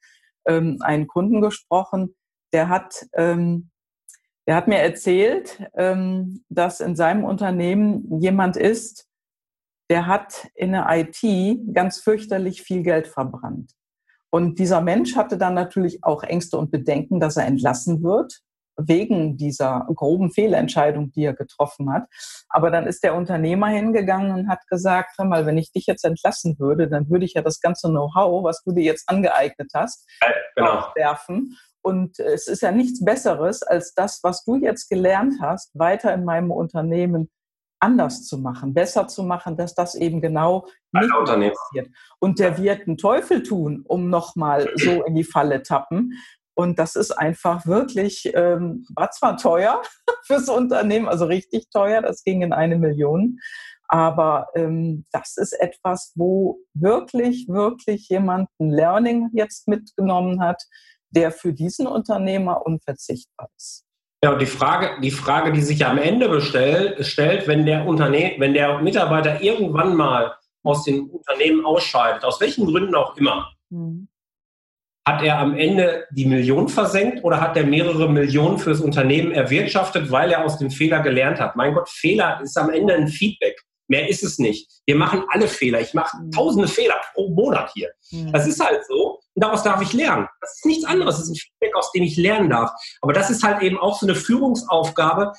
ähm, einen Kunden gesprochen, der hat ähm, er hat mir erzählt, ähm, dass in seinem Unternehmen jemand ist, der hat in der IT ganz fürchterlich viel Geld verbrannt. Und dieser Mensch hatte dann natürlich auch Ängste und Bedenken, dass er entlassen wird, wegen dieser groben Fehlentscheidung, die er getroffen hat. Aber dann ist der Unternehmer hingegangen und hat gesagt, hör mal, wenn ich dich jetzt entlassen würde, dann würde ich ja das ganze Know-how, was du dir jetzt angeeignet hast, genau. werfen und es ist ja nichts Besseres, als das, was du jetzt gelernt hast, weiter in meinem Unternehmen anders zu machen, besser zu machen, dass das eben genau nicht passiert. Und der wird einen Teufel tun, um nochmal so in die Falle tappen. Und das ist einfach wirklich, ähm, war zwar teuer fürs Unternehmen, also richtig teuer, das ging in eine Million. Aber ähm, das ist etwas, wo wirklich, wirklich jemand ein Learning jetzt mitgenommen hat, der für diesen Unternehmer unverzichtbar ist. Ja, und die Frage, die Frage, die sich am Ende bestellt, stellt, wenn der Unternehmen, wenn der Mitarbeiter irgendwann mal aus dem Unternehmen ausscheidet, aus welchen Gründen auch immer, mhm. hat er am Ende die Million versenkt oder hat er mehrere Millionen fürs Unternehmen erwirtschaftet, weil er aus dem Fehler gelernt hat? Mein Gott, Fehler ist am Ende ein Feedback. Mehr ist es nicht. Wir machen alle Fehler. Ich mache mhm. tausende Fehler pro Monat hier. Mhm. Das ist halt so. Und daraus darf ich lernen. Das ist nichts anderes. Das ist ein Feedback, aus dem ich lernen darf. Aber das ist halt eben auch so eine Führungsaufgabe,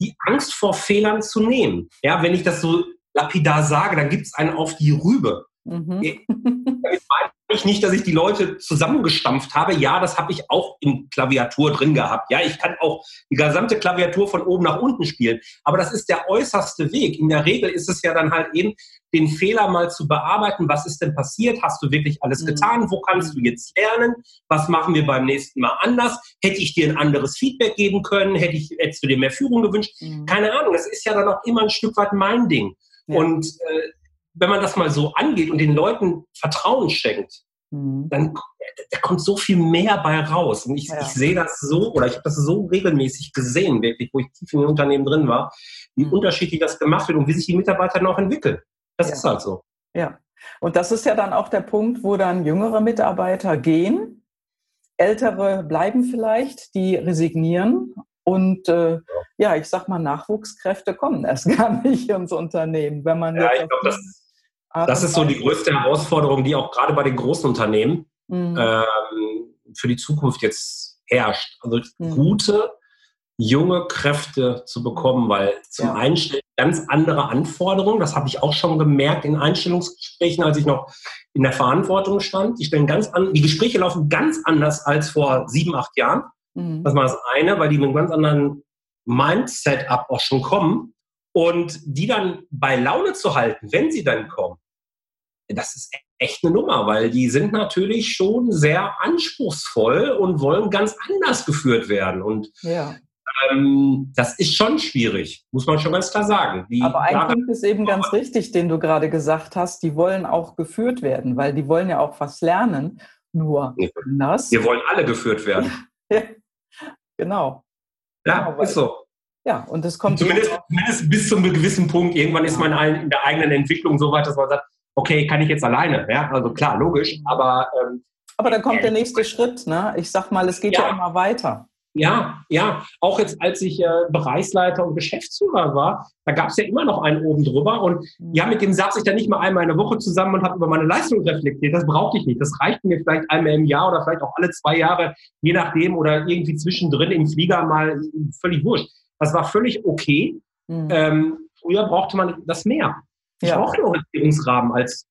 die Angst vor Fehlern zu nehmen. Ja, wenn ich das so lapidar sage, dann gibt es einen auf die Rübe. Mhm. Damit meine ich nicht, dass ich die Leute zusammengestampft habe. Ja, das habe ich auch in Klaviatur drin gehabt. Ja, ich kann auch die gesamte Klaviatur von oben nach unten spielen. Aber das ist der äußerste Weg. In der Regel ist es ja dann halt eben, den Fehler mal zu bearbeiten. Was ist denn passiert? Hast du wirklich alles mhm. getan? Wo kannst du jetzt lernen? Was machen wir beim nächsten Mal anders? Hätte ich dir ein anderes Feedback geben können? Hätte ich, hättest du dir mehr Führung gewünscht? Mhm. Keine Ahnung. Das ist ja dann auch immer ein Stück weit mein Ding. Ja. Und äh, wenn man das mal so angeht und den Leuten Vertrauen schenkt, mhm. dann da kommt so viel mehr bei raus. Und ich, ja. ich sehe das so, oder ich habe das so regelmäßig gesehen, wirklich, wo ich tief in den Unternehmen drin war, wie mhm. unterschiedlich das gemacht wird und wie sich die Mitarbeiter dann auch entwickeln. Das ja. ist halt so. Ja. Und das ist ja dann auch der Punkt, wo dann jüngere Mitarbeiter gehen, ältere bleiben vielleicht, die resignieren und äh, ja, ich sag mal, Nachwuchskräfte kommen erst gar nicht ins Unternehmen, wenn man ja, ich glaube, das, das ist so die größte Herausforderung, die auch gerade bei den großen Unternehmen mhm. ähm, für die Zukunft jetzt herrscht. Also mhm. gute, junge Kräfte zu bekommen, weil zum ja. Einstellen ganz andere Anforderungen, das habe ich auch schon gemerkt in Einstellungsgesprächen, als ich noch in der Verantwortung stand. Die, stellen ganz an, die Gespräche laufen ganz anders als vor sieben, acht Jahren. Mhm. Das war das eine, weil die mit einem ganz anderen Mindset-up auch schon kommen. Und die dann bei Laune zu halten, wenn sie dann kommen, das ist echt eine Nummer, weil die sind natürlich schon sehr anspruchsvoll und wollen ganz anders geführt werden. Und ja. Ähm, das ist schon schwierig, muss man schon ganz klar sagen. Die Aber ein Punkt ist eben ganz richtig, den du gerade gesagt hast, die wollen auch geführt werden, weil die wollen ja auch was lernen. Nur anders. Wir wollen alle geführt werden. ja, genau. Ja, genau, ist so. Ja, und das kommt. Zumindest, zumindest bis zu einem gewissen Punkt. Irgendwann ist man in der eigenen Entwicklung so weit, dass man sagt, okay, kann ich jetzt alleine. Ja, also klar, logisch, aber. Ähm, aber dann kommt der nächste Schritt. Ne? Ich sag mal, es geht ja, ja immer weiter. Ja, ja. Auch jetzt, als ich äh, Bereichsleiter und Geschäftsführer war, da gab es ja immer noch einen oben drüber. Und mhm. ja, mit dem saß ich dann nicht mal einmal eine Woche zusammen und habe über meine Leistung reflektiert. Das brauchte ich nicht. Das reichte mir vielleicht einmal im Jahr oder vielleicht auch alle zwei Jahre, je nachdem, oder irgendwie zwischendrin im Flieger mal völlig wurscht. Das war völlig okay. Mhm. Ähm, früher brauchte man das mehr. Ich ja. brauche einen Orientierungsrahmen als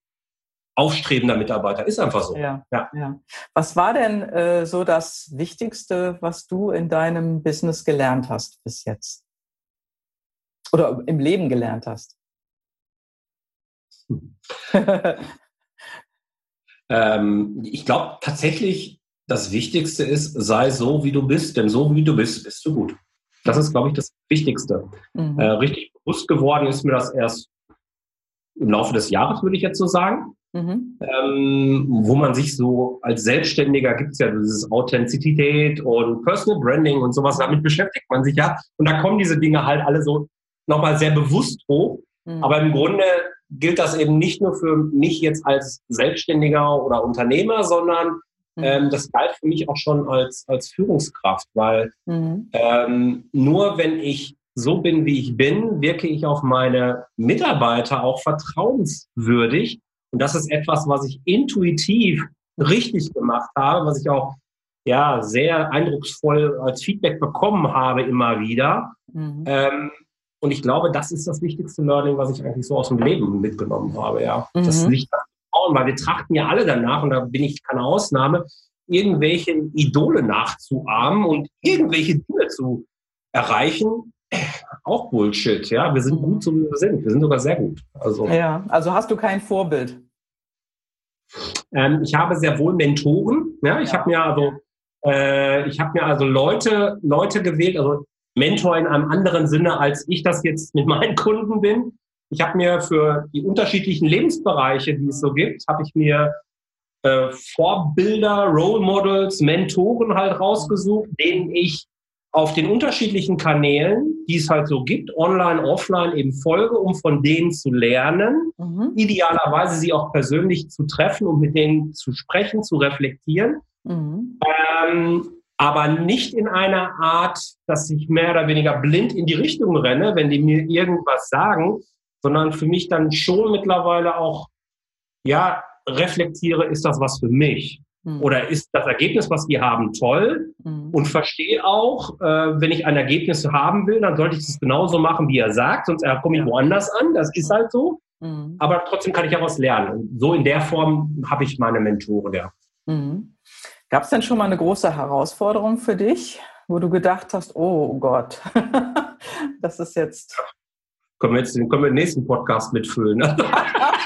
aufstrebender Mitarbeiter. Ist einfach so. Ja, ja. ja. Was war denn äh, so das Wichtigste, was du in deinem Business gelernt hast bis jetzt? Oder im Leben gelernt hast? ähm, ich glaube tatsächlich, das Wichtigste ist, sei so, wie du bist, denn so, wie du bist, bist du gut. Das ist, glaube ich, das Wichtigste. Mhm. Äh, richtig bewusst geworden ist mir das erst im Laufe des Jahres, würde ich jetzt so sagen. Mhm. Ähm, wo man sich so als Selbstständiger gibt es ja dieses Authentizität und Personal Branding und sowas, damit beschäftigt man sich ja. Und da kommen diese Dinge halt alle so nochmal sehr bewusst hoch. Mhm. Aber im Grunde gilt das eben nicht nur für mich jetzt als Selbstständiger oder Unternehmer, sondern mhm. ähm, das galt für mich auch schon als, als Führungskraft, weil mhm. ähm, nur wenn ich so bin, wie ich bin, wirke ich auf meine Mitarbeiter auch vertrauenswürdig. Und das ist etwas, was ich intuitiv richtig gemacht habe, was ich auch ja sehr eindrucksvoll als Feedback bekommen habe immer wieder. Mhm. Ähm, und ich glaube, das ist das wichtigste Learning, was ich eigentlich so aus dem Leben mitgenommen habe. Ja, mhm. das nicht Vertrauen, weil wir trachten ja alle danach und da bin ich keine Ausnahme, irgendwelche Idole nachzuahmen und irgendwelche Dinge zu erreichen, auch Bullshit, ja. Wir sind gut, so wie wir sind. Wir sind sogar sehr gut. Also, ja, also hast du kein Vorbild? Ähm, ich habe sehr wohl Mentoren. Ja, ich ja. habe mir also, äh, ich habe mir also Leute, Leute gewählt, also Mentor in einem anderen Sinne, als ich das jetzt mit meinen Kunden bin. Ich habe mir für die unterschiedlichen Lebensbereiche, die es so gibt, habe ich mir äh, Vorbilder, Role Models, Mentoren halt rausgesucht, denen ich auf den unterschiedlichen Kanälen, die es halt so gibt, online, offline, eben folge, um von denen zu lernen, mhm. idealerweise sie auch persönlich zu treffen und mit denen zu sprechen, zu reflektieren. Mhm. Ähm, aber nicht in einer Art, dass ich mehr oder weniger blind in die Richtung renne, wenn die mir irgendwas sagen, sondern für mich dann schon mittlerweile auch, ja, reflektiere, ist das was für mich? Mhm. Oder ist das Ergebnis, was die haben, toll? Mhm. Und verstehe auch, äh, wenn ich ein Ergebnis haben will, dann sollte ich es genauso machen, wie er sagt, sonst äh, komme ich ja. woanders an. Das ist halt so. Mhm. Aber trotzdem kann ich ja was lernen. Und so in der Form habe ich meine Mentoren, ja. Mhm. Gab es denn schon mal eine große Herausforderung für dich, wo du gedacht hast, oh Gott, das ist jetzt. Können wir jetzt können wir den nächsten Podcast mitfüllen?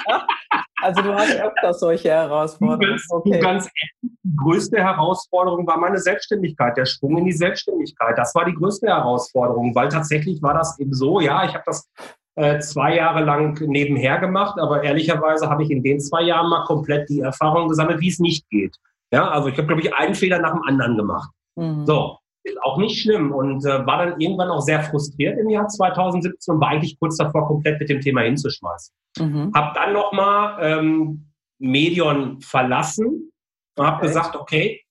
Also du hast öfter solche Herausforderungen. Okay. Ganz die größte Herausforderung war meine Selbstständigkeit, der Sprung in die Selbstständigkeit. Das war die größte Herausforderung, weil tatsächlich war das eben so, ja, ich habe das äh, zwei Jahre lang nebenher gemacht, aber ehrlicherweise habe ich in den zwei Jahren mal komplett die Erfahrung gesammelt, wie es nicht geht. Ja, also ich habe, glaube ich, einen Fehler nach dem anderen gemacht. Mhm. So, auch nicht schlimm und äh, war dann irgendwann auch sehr frustriert im Jahr 2017 und war eigentlich kurz davor, komplett mit dem Thema hinzuschmeißen. Mhm. Hab dann nochmal ähm, Medion verlassen und habe okay. gesagt, okay,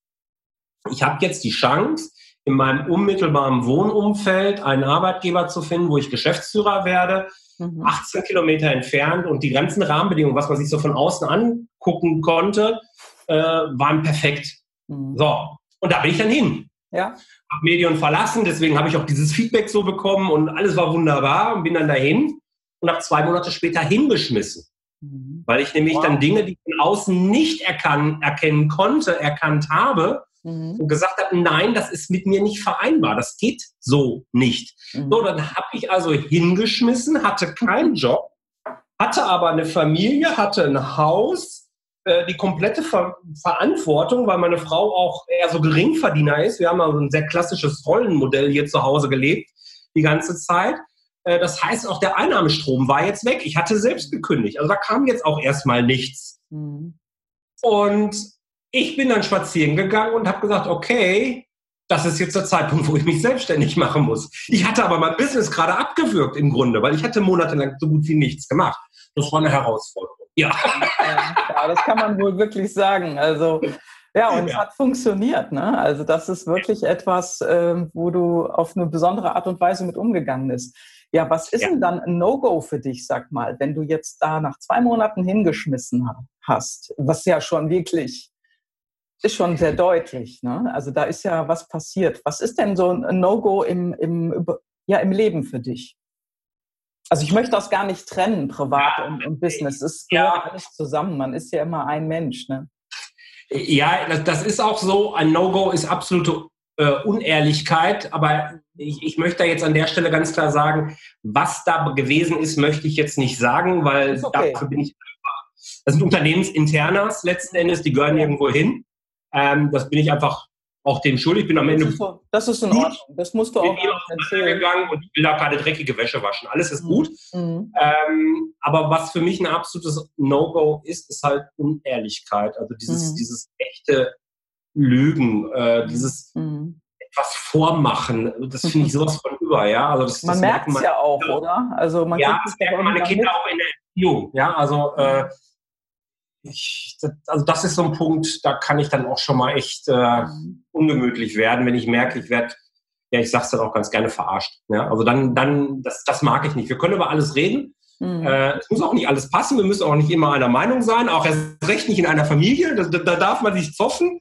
ich habe jetzt die Chance, in meinem unmittelbaren Wohnumfeld einen Arbeitgeber zu finden, wo ich Geschäftsführer werde, mhm. 18 Kilometer entfernt und die ganzen Rahmenbedingungen, was man sich so von außen angucken konnte, äh, waren perfekt. Mhm. So, und da bin ich dann hin. Ja. Hab Medien verlassen, deswegen habe ich auch dieses Feedback so bekommen und alles war wunderbar und bin dann dahin und habe zwei Monate später hingeschmissen. Mhm. Weil ich nämlich wow. dann Dinge, die von außen nicht erkan erkennen konnte, erkannt habe mhm. und gesagt habe, nein, das ist mit mir nicht vereinbar, das geht so nicht. Mhm. So, dann habe ich also hingeschmissen, hatte keinen Job, hatte aber eine Familie, hatte ein Haus, äh, die komplette Ver Verantwortung, weil meine Frau auch eher so Geringverdiener ist. Wir haben also ein sehr klassisches Rollenmodell hier zu Hause gelebt, die ganze Zeit. Äh, das heißt, auch der Einnahmestrom war jetzt weg. Ich hatte selbst gekündigt. Also da kam jetzt auch erstmal nichts. Mhm. Und ich bin dann spazieren gegangen und habe gesagt, okay, das ist jetzt der Zeitpunkt, wo ich mich selbstständig machen muss. Ich hatte aber mein Business gerade abgewürgt im Grunde, weil ich hatte monatelang so gut wie nichts gemacht. Das war eine Herausforderung. Ja. ja. das kann man wohl wirklich sagen. Also ja, und es hat funktioniert. Ne? Also das ist wirklich etwas, äh, wo du auf eine besondere Art und Weise mit umgegangen bist. Ja, was ist ja. denn dann ein No-Go für dich, sag mal, wenn du jetzt da nach zwei Monaten hingeschmissen hast, was ja schon wirklich ist schon sehr deutlich. Ne? Also da ist ja was passiert. Was ist denn so ein No-Go im, im, ja, im Leben für dich? Also ich möchte das gar nicht trennen, privat ja, und, und, Business. Es gehört ja. alles zusammen. Man ist ja immer ein Mensch. Ne? Ja, das, das ist auch so. Ein No-Go ist absolute äh, Unehrlichkeit. Aber ich, ich, möchte da jetzt an der Stelle ganz klar sagen, was da gewesen ist, möchte ich jetzt nicht sagen, weil okay. dafür bin ich. Das sind Unternehmensinternas letzten Endes, die gehören irgendwo hin. Ähm, das bin ich einfach auch dem schuldig. Ich bin am Ende. Das ist, so, das ist in Ordnung. Das musst du auch erzählen. gegangen und ich will da keine dreckige Wäsche waschen. Alles ist mhm. gut. Mhm. Ähm, aber was für mich ein absolutes No-Go ist, ist halt Unehrlichkeit. Also dieses, mhm. dieses echte Lügen, äh, dieses mhm. etwas vormachen. Das finde ich sowas von über, ja. Also das, man merkt es ja auch, oder? Also man ja, das merken meine Kinder mit. auch in der Erziehung. Ja, also äh, ich, also das ist so ein Punkt, da kann ich dann auch schon mal echt äh, mhm. ungemütlich werden, wenn ich merke, ich werde, ja, ich sag's dann auch ganz gerne verarscht. Ja? Also dann, dann, das, das mag ich nicht. Wir können über alles reden. Mhm. Äh, es muss auch nicht alles passen. Wir müssen auch nicht immer einer Meinung sein. Auch erst recht nicht in einer Familie. Da, da darf man sich zoffen.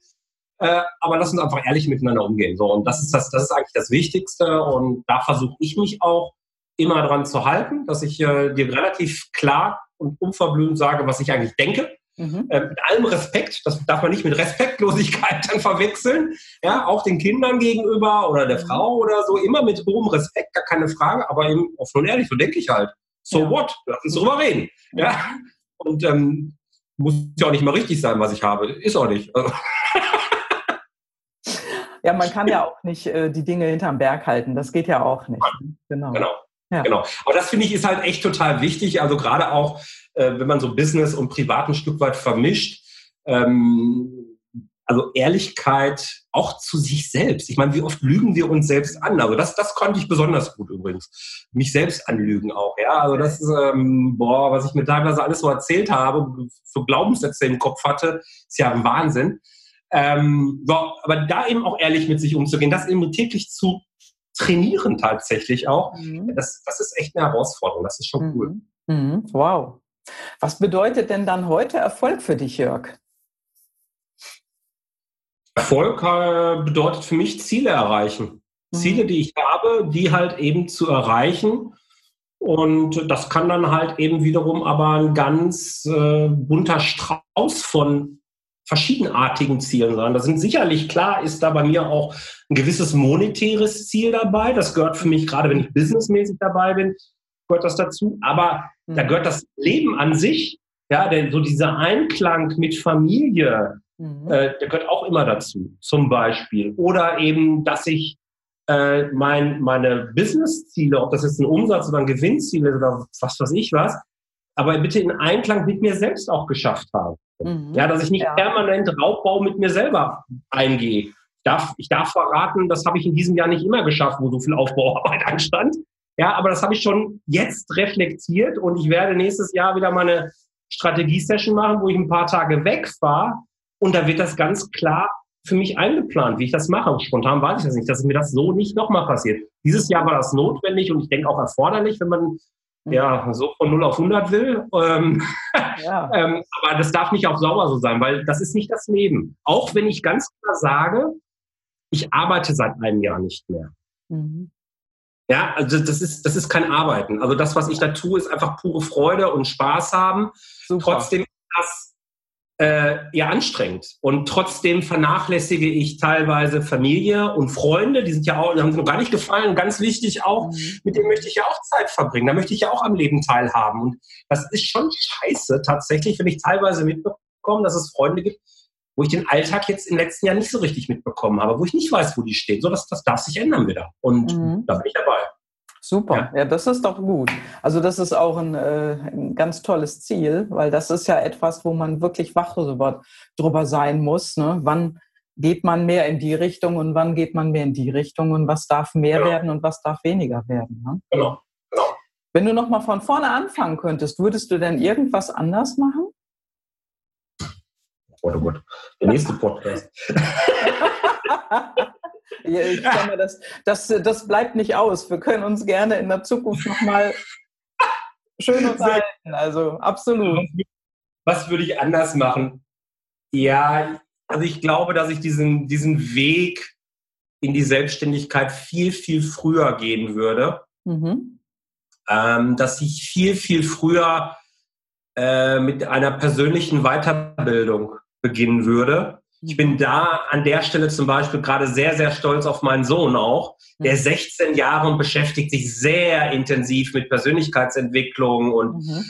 Äh, aber lass uns einfach ehrlich miteinander umgehen. So, und das ist das, das ist eigentlich das Wichtigste. Und da versuche ich mich auch immer dran zu halten, dass ich äh, dir relativ klar und unverblümt sage, was ich eigentlich denke. Mhm. Äh, mit allem Respekt, das darf man nicht mit Respektlosigkeit dann verwechseln, ja, auch den Kindern gegenüber oder der mhm. Frau oder so, immer mit hohem Respekt, gar keine Frage, aber eben offen und ehrlich, so denke ich halt. So ja. what? Lass uns drüber reden. Ja. Und ähm, muss ja auch nicht mal richtig sein, was ich habe. Ist auch nicht. ja, man kann ja auch nicht äh, die Dinge hinterm Berg halten. Das geht ja auch nicht. Genau. genau. Ja. Genau. Aber das finde ich ist halt echt total wichtig. Also gerade auch, äh, wenn man so Business und Privat ein Stück weit vermischt. Ähm, also Ehrlichkeit auch zu sich selbst. Ich meine, wie oft lügen wir uns selbst an? Also das, das konnte ich besonders gut übrigens. Mich selbst anlügen auch, ja. Also das ist, ähm, boah, was ich mir teilweise alles so erzählt habe, für Glaubenssätze im Kopf hatte, ist ja ein Wahnsinn. Ähm, so, aber da eben auch ehrlich mit sich umzugehen, das eben täglich zu trainieren tatsächlich auch, mhm. das, das ist echt eine Herausforderung. Das ist schon mhm. cool. Mhm. Wow. Was bedeutet denn dann heute Erfolg für dich, Jörg? Erfolg äh, bedeutet für mich Ziele erreichen. Mhm. Ziele, die ich habe, die halt eben zu erreichen. Und das kann dann halt eben wiederum aber ein ganz äh, bunter Strauß von verschiedenartigen Zielen sein. Das sind sicherlich klar, ist da bei mir auch ein gewisses monetäres Ziel dabei. Das gehört für mich, gerade wenn ich businessmäßig dabei bin, gehört das dazu. Aber mhm. da gehört das Leben an sich, ja, denn so dieser Einklang mit Familie, mhm. äh, der gehört auch immer dazu, zum Beispiel. Oder eben, dass ich äh, mein, meine Business-Ziele, ob das jetzt ein Umsatz oder ein Gewinnziel ist oder was weiß ich was, aber bitte in Einklang mit mir selbst auch geschafft habe. Mhm. Ja, dass ich nicht ja. permanent Raubbau mit mir selber eingehe. Ich darf, ich darf verraten, das habe ich in diesem Jahr nicht immer geschafft, wo so viel Aufbauarbeit anstand. Ja, aber das habe ich schon jetzt reflektiert und ich werde nächstes Jahr wieder meine Strategie-Session machen, wo ich ein paar Tage wegfahre und da wird das ganz klar für mich eingeplant, wie ich das mache. Spontan weiß ich das nicht, dass mir das so nicht nochmal passiert. Dieses Jahr war das notwendig und ich denke auch erforderlich, wenn man Mhm. ja, so von 0 auf 100 will. Ähm, ja. ähm, aber das darf nicht auf sauber so sein, weil das ist nicht das Leben. Auch wenn ich ganz klar sage, ich arbeite seit einem Jahr nicht mehr. Mhm. Ja, also das ist, das ist kein Arbeiten. Also das, was ich da tue, ist einfach pure Freude und Spaß haben. Super. Trotzdem ist das äh, ja anstrengend. Und trotzdem vernachlässige ich teilweise Familie und Freunde, die sind ja auch, die haben noch gar nicht gefallen, ganz wichtig auch, mhm. mit denen möchte ich ja auch Zeit verbringen. Da möchte ich ja auch am Leben teilhaben. Und das ist schon scheiße tatsächlich, wenn ich teilweise mitbekomme, dass es Freunde gibt, wo ich den Alltag jetzt im letzten Jahr nicht so richtig mitbekommen habe, wo ich nicht weiß, wo die stehen. So, das, das darf sich ändern wieder. Und mhm. da bin ich dabei. Super, ja. ja. das ist doch gut. Also das ist auch ein, äh, ein, ganz tolles Ziel, weil das ist ja etwas, wo man wirklich wach drüber, drüber sein muss. Ne? Wann geht man mehr in die Richtung und wann geht man mehr in die Richtung und was darf mehr genau. werden und was darf weniger werden. Ne? Genau. genau. Wenn du nochmal von vorne anfangen könntest, würdest du denn irgendwas anders machen? Oh Gott, der nächste Podcast. Ich sag mal, das, das, das bleibt nicht aus. Wir können uns gerne in der Zukunft nochmal schön unterhalten. Also absolut. Was würde ich anders machen? Ja, also ich glaube, dass ich diesen, diesen Weg in die Selbstständigkeit viel, viel früher gehen würde. Mhm. Ähm, dass ich viel, viel früher äh, mit einer persönlichen Weiterbildung beginnen würde. Ich bin da an der Stelle zum Beispiel gerade sehr, sehr stolz auf meinen Sohn auch, der 16 mhm. Jahre und beschäftigt sich sehr intensiv mit Persönlichkeitsentwicklung und mhm.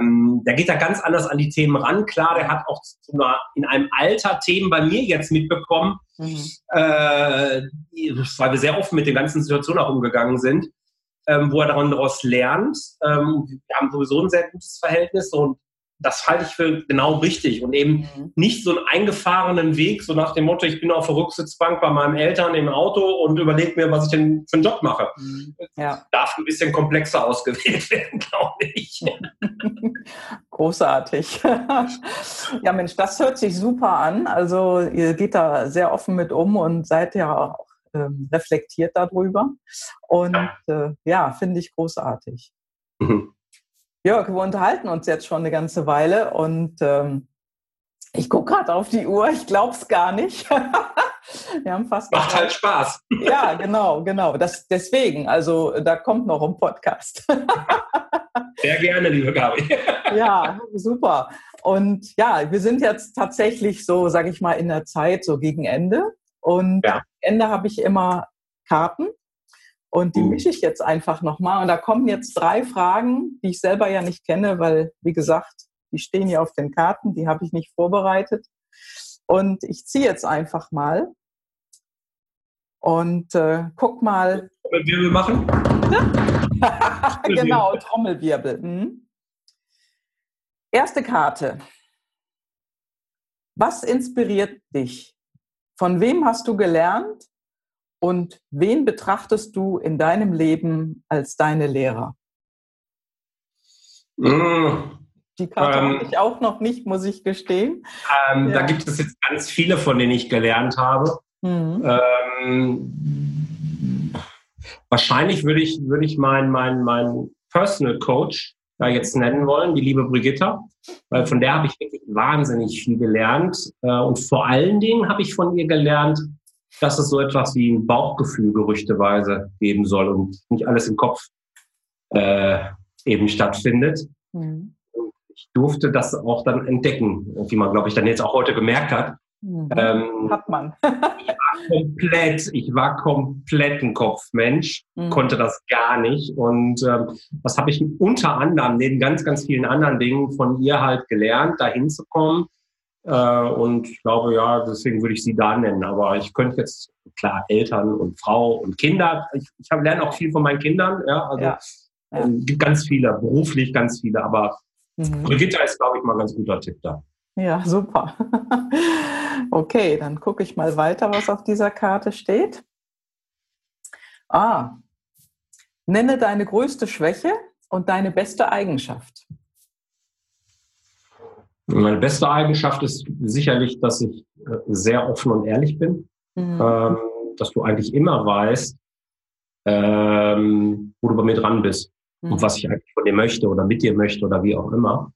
ähm, der geht da ganz anders an die Themen ran. Klar, der hat auch einer, in einem Alter Themen bei mir jetzt mitbekommen, mhm. äh, weil wir sehr offen mit den ganzen Situationen auch umgegangen sind, ähm, wo er daraus lernt. Ähm, wir haben sowieso ein sehr gutes Verhältnis und das halte ich für genau richtig und eben mhm. nicht so einen eingefahrenen Weg, so nach dem Motto, ich bin auf der Rücksitzbank bei meinen Eltern im Auto und überlege mir, was ich denn für einen Job mache. Mhm. Ja. Darf ein bisschen komplexer ausgewählt werden, glaube ich. Großartig. ja, Mensch, das hört sich super an. Also ihr geht da sehr offen mit um und seid ja auch ähm, reflektiert darüber. Und ja, äh, ja finde ich großartig. Mhm. Jörg, wir unterhalten uns jetzt schon eine ganze Weile und ähm, ich gucke gerade auf die Uhr, ich glaube es gar nicht. wir haben fast. Macht halt Spaß. ja, genau, genau. Das, deswegen, also da kommt noch ein Podcast. Sehr gerne, liebe Gabi. ja, super. Und ja, wir sind jetzt tatsächlich so, sage ich mal, in der Zeit, so gegen Ende. Und ja. Ende habe ich immer Karten. Und die mische ich jetzt einfach nochmal. Und da kommen jetzt drei Fragen, die ich selber ja nicht kenne, weil, wie gesagt, die stehen ja auf den Karten, die habe ich nicht vorbereitet. Und ich ziehe jetzt einfach mal und äh, guck mal. Trommelwirbel machen? genau, Trommelwirbel. Mhm. Erste Karte. Was inspiriert dich? Von wem hast du gelernt? Und wen betrachtest du in deinem Leben als deine Lehrer? Mmh. Die Karte ähm, habe ich auch noch nicht, muss ich gestehen. Ähm, ja. Da gibt es jetzt ganz viele, von denen ich gelernt habe. Mhm. Ähm, wahrscheinlich würde ich, würde ich meinen mein, mein Personal Coach da jetzt nennen wollen, die liebe Brigitta. Weil von der habe ich wirklich wahnsinnig viel gelernt. Äh, und vor allen Dingen habe ich von ihr gelernt, dass es so etwas wie ein Bauchgefühl gerüchteweise geben soll und nicht alles im Kopf äh, eben stattfindet. Mhm. ich durfte das auch dann entdecken, wie man, glaube ich, dann jetzt auch heute gemerkt hat. Mhm. Ähm, hat man. ich war komplett, ich war komplett ein Kopfmensch, mhm. konnte das gar nicht. Und ähm, was habe ich unter anderem, neben ganz, ganz vielen anderen Dingen von ihr halt gelernt, da hinzukommen. Und ich glaube, ja, deswegen würde ich sie da nennen. Aber ich könnte jetzt, klar, Eltern und Frau und Kinder. Ich, ich lerne auch viel von meinen Kindern. Ja, also ja. Ja. Ähm, gibt ganz viele, beruflich ganz viele. Aber mhm. Brigitta ist, glaube ich, mal ein ganz guter Tipp da. Ja, super. Okay, dann gucke ich mal weiter, was auf dieser Karte steht. Ah, nenne deine größte Schwäche und deine beste Eigenschaft. Meine beste Eigenschaft ist sicherlich, dass ich äh, sehr offen und ehrlich bin, mhm. ähm, dass du eigentlich immer weißt, ähm, wo du bei mir dran bist mhm. und was ich eigentlich von dir möchte oder mit dir möchte oder wie auch immer.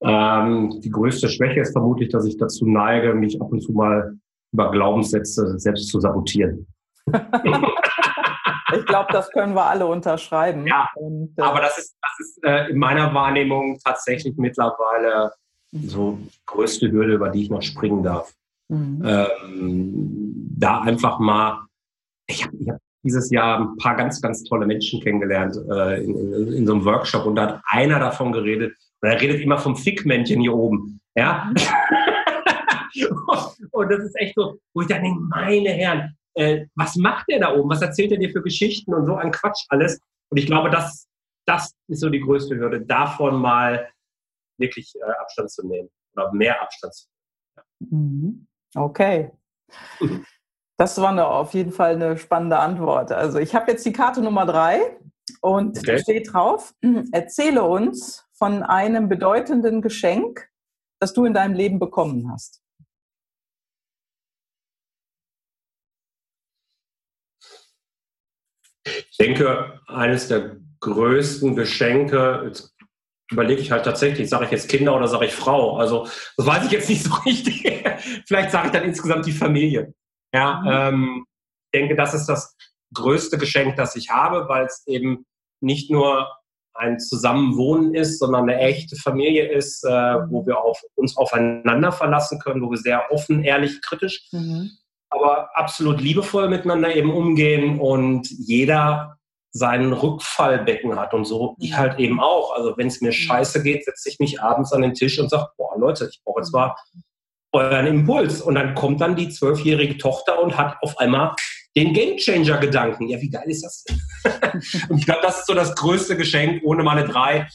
Ähm, die größte Schwäche ist vermutlich, dass ich dazu neige, mich ab und zu mal über Glaubenssätze selbst zu sabotieren. ich glaube, das können wir alle unterschreiben. Ja, und, äh, aber das ist, das ist äh, in meiner Wahrnehmung tatsächlich mittlerweile so größte Hürde, über die ich noch springen darf. Mhm. Ähm, da einfach mal, ich habe hab dieses Jahr ein paar ganz, ganz tolle Menschen kennengelernt äh, in, in, in, so einem Workshop und da hat einer davon geredet, und er redet immer vom Fickmännchen hier oben. Ja? und das ist echt so, wo ich dann denke, meine Herren, äh, was macht der da oben? Was erzählt er dir für Geschichten und so ein Quatsch alles? Und ich glaube, das, das ist so die größte Hürde, davon mal wirklich äh, Abstand zu nehmen oder mehr Abstand zu nehmen. Ja. Okay. Das war eine, auf jeden Fall eine spannende Antwort. Also ich habe jetzt die Karte Nummer drei und okay. steht drauf, erzähle uns von einem bedeutenden Geschenk, das du in deinem Leben bekommen hast? Ich denke, eines der größten Geschenke, jetzt überlege ich halt tatsächlich, sage ich jetzt Kinder oder sage ich Frau? Also das weiß ich jetzt nicht so richtig. Vielleicht sage ich dann insgesamt die Familie. Ja, mhm. ähm, ich denke, das ist das größte Geschenk, das ich habe, weil es eben nicht nur ein Zusammenwohnen ist, sondern eine echte Familie ist, äh, wo wir auf, uns aufeinander verlassen können, wo wir sehr offen, ehrlich, kritisch, mhm. aber absolut liebevoll miteinander eben umgehen und jeder seinen Rückfallbecken hat und so ich halt eben auch. Also wenn es mir mhm. scheiße geht, setze ich mich abends an den Tisch und sage, boah Leute, ich brauche jetzt mhm. mal euren Impuls. Und dann kommt dann die zwölfjährige Tochter und hat auf einmal den Gamechanger-Gedanken. Ja, wie geil ist das denn? und ich glaube, das ist so das größte Geschenk. Ohne meine drei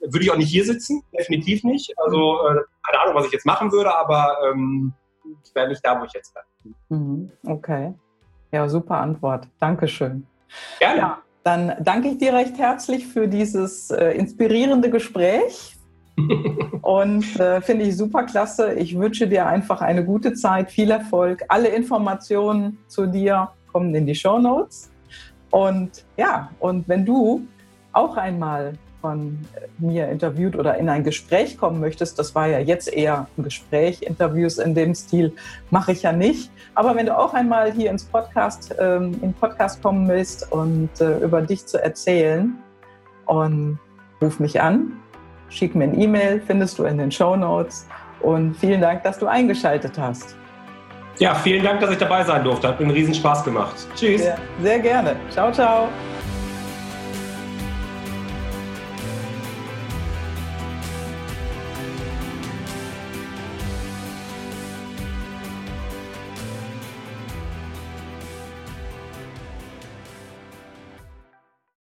würde ich auch nicht hier sitzen, definitiv nicht. Also äh, keine Ahnung, was ich jetzt machen würde, aber ähm, ich wäre nicht da, wo ich jetzt bin. Mhm, okay. Ja, super Antwort. Dankeschön. Gerne. Ja, dann danke ich dir recht herzlich für dieses äh, inspirierende Gespräch. Und äh, finde ich super klasse. Ich wünsche dir einfach eine gute Zeit, viel Erfolg. Alle Informationen zu dir kommen in die Show Notes. Und ja, und wenn du auch einmal von mir interviewt oder in ein Gespräch kommen möchtest, das war ja jetzt eher ein Gespräch, Interviews in dem Stil mache ich ja nicht. Aber wenn du auch einmal hier ins Podcast, ähm, in Podcast kommen willst und äh, über dich zu erzählen, und ruf mich an, schick mir ein E-Mail, findest du in den Show Notes. Und vielen Dank, dass du eingeschaltet hast. Ja, vielen Dank, dass ich dabei sein durfte. Hat mir einen riesen Spaß gemacht. Tschüss. Ja, sehr gerne. Ciao, ciao.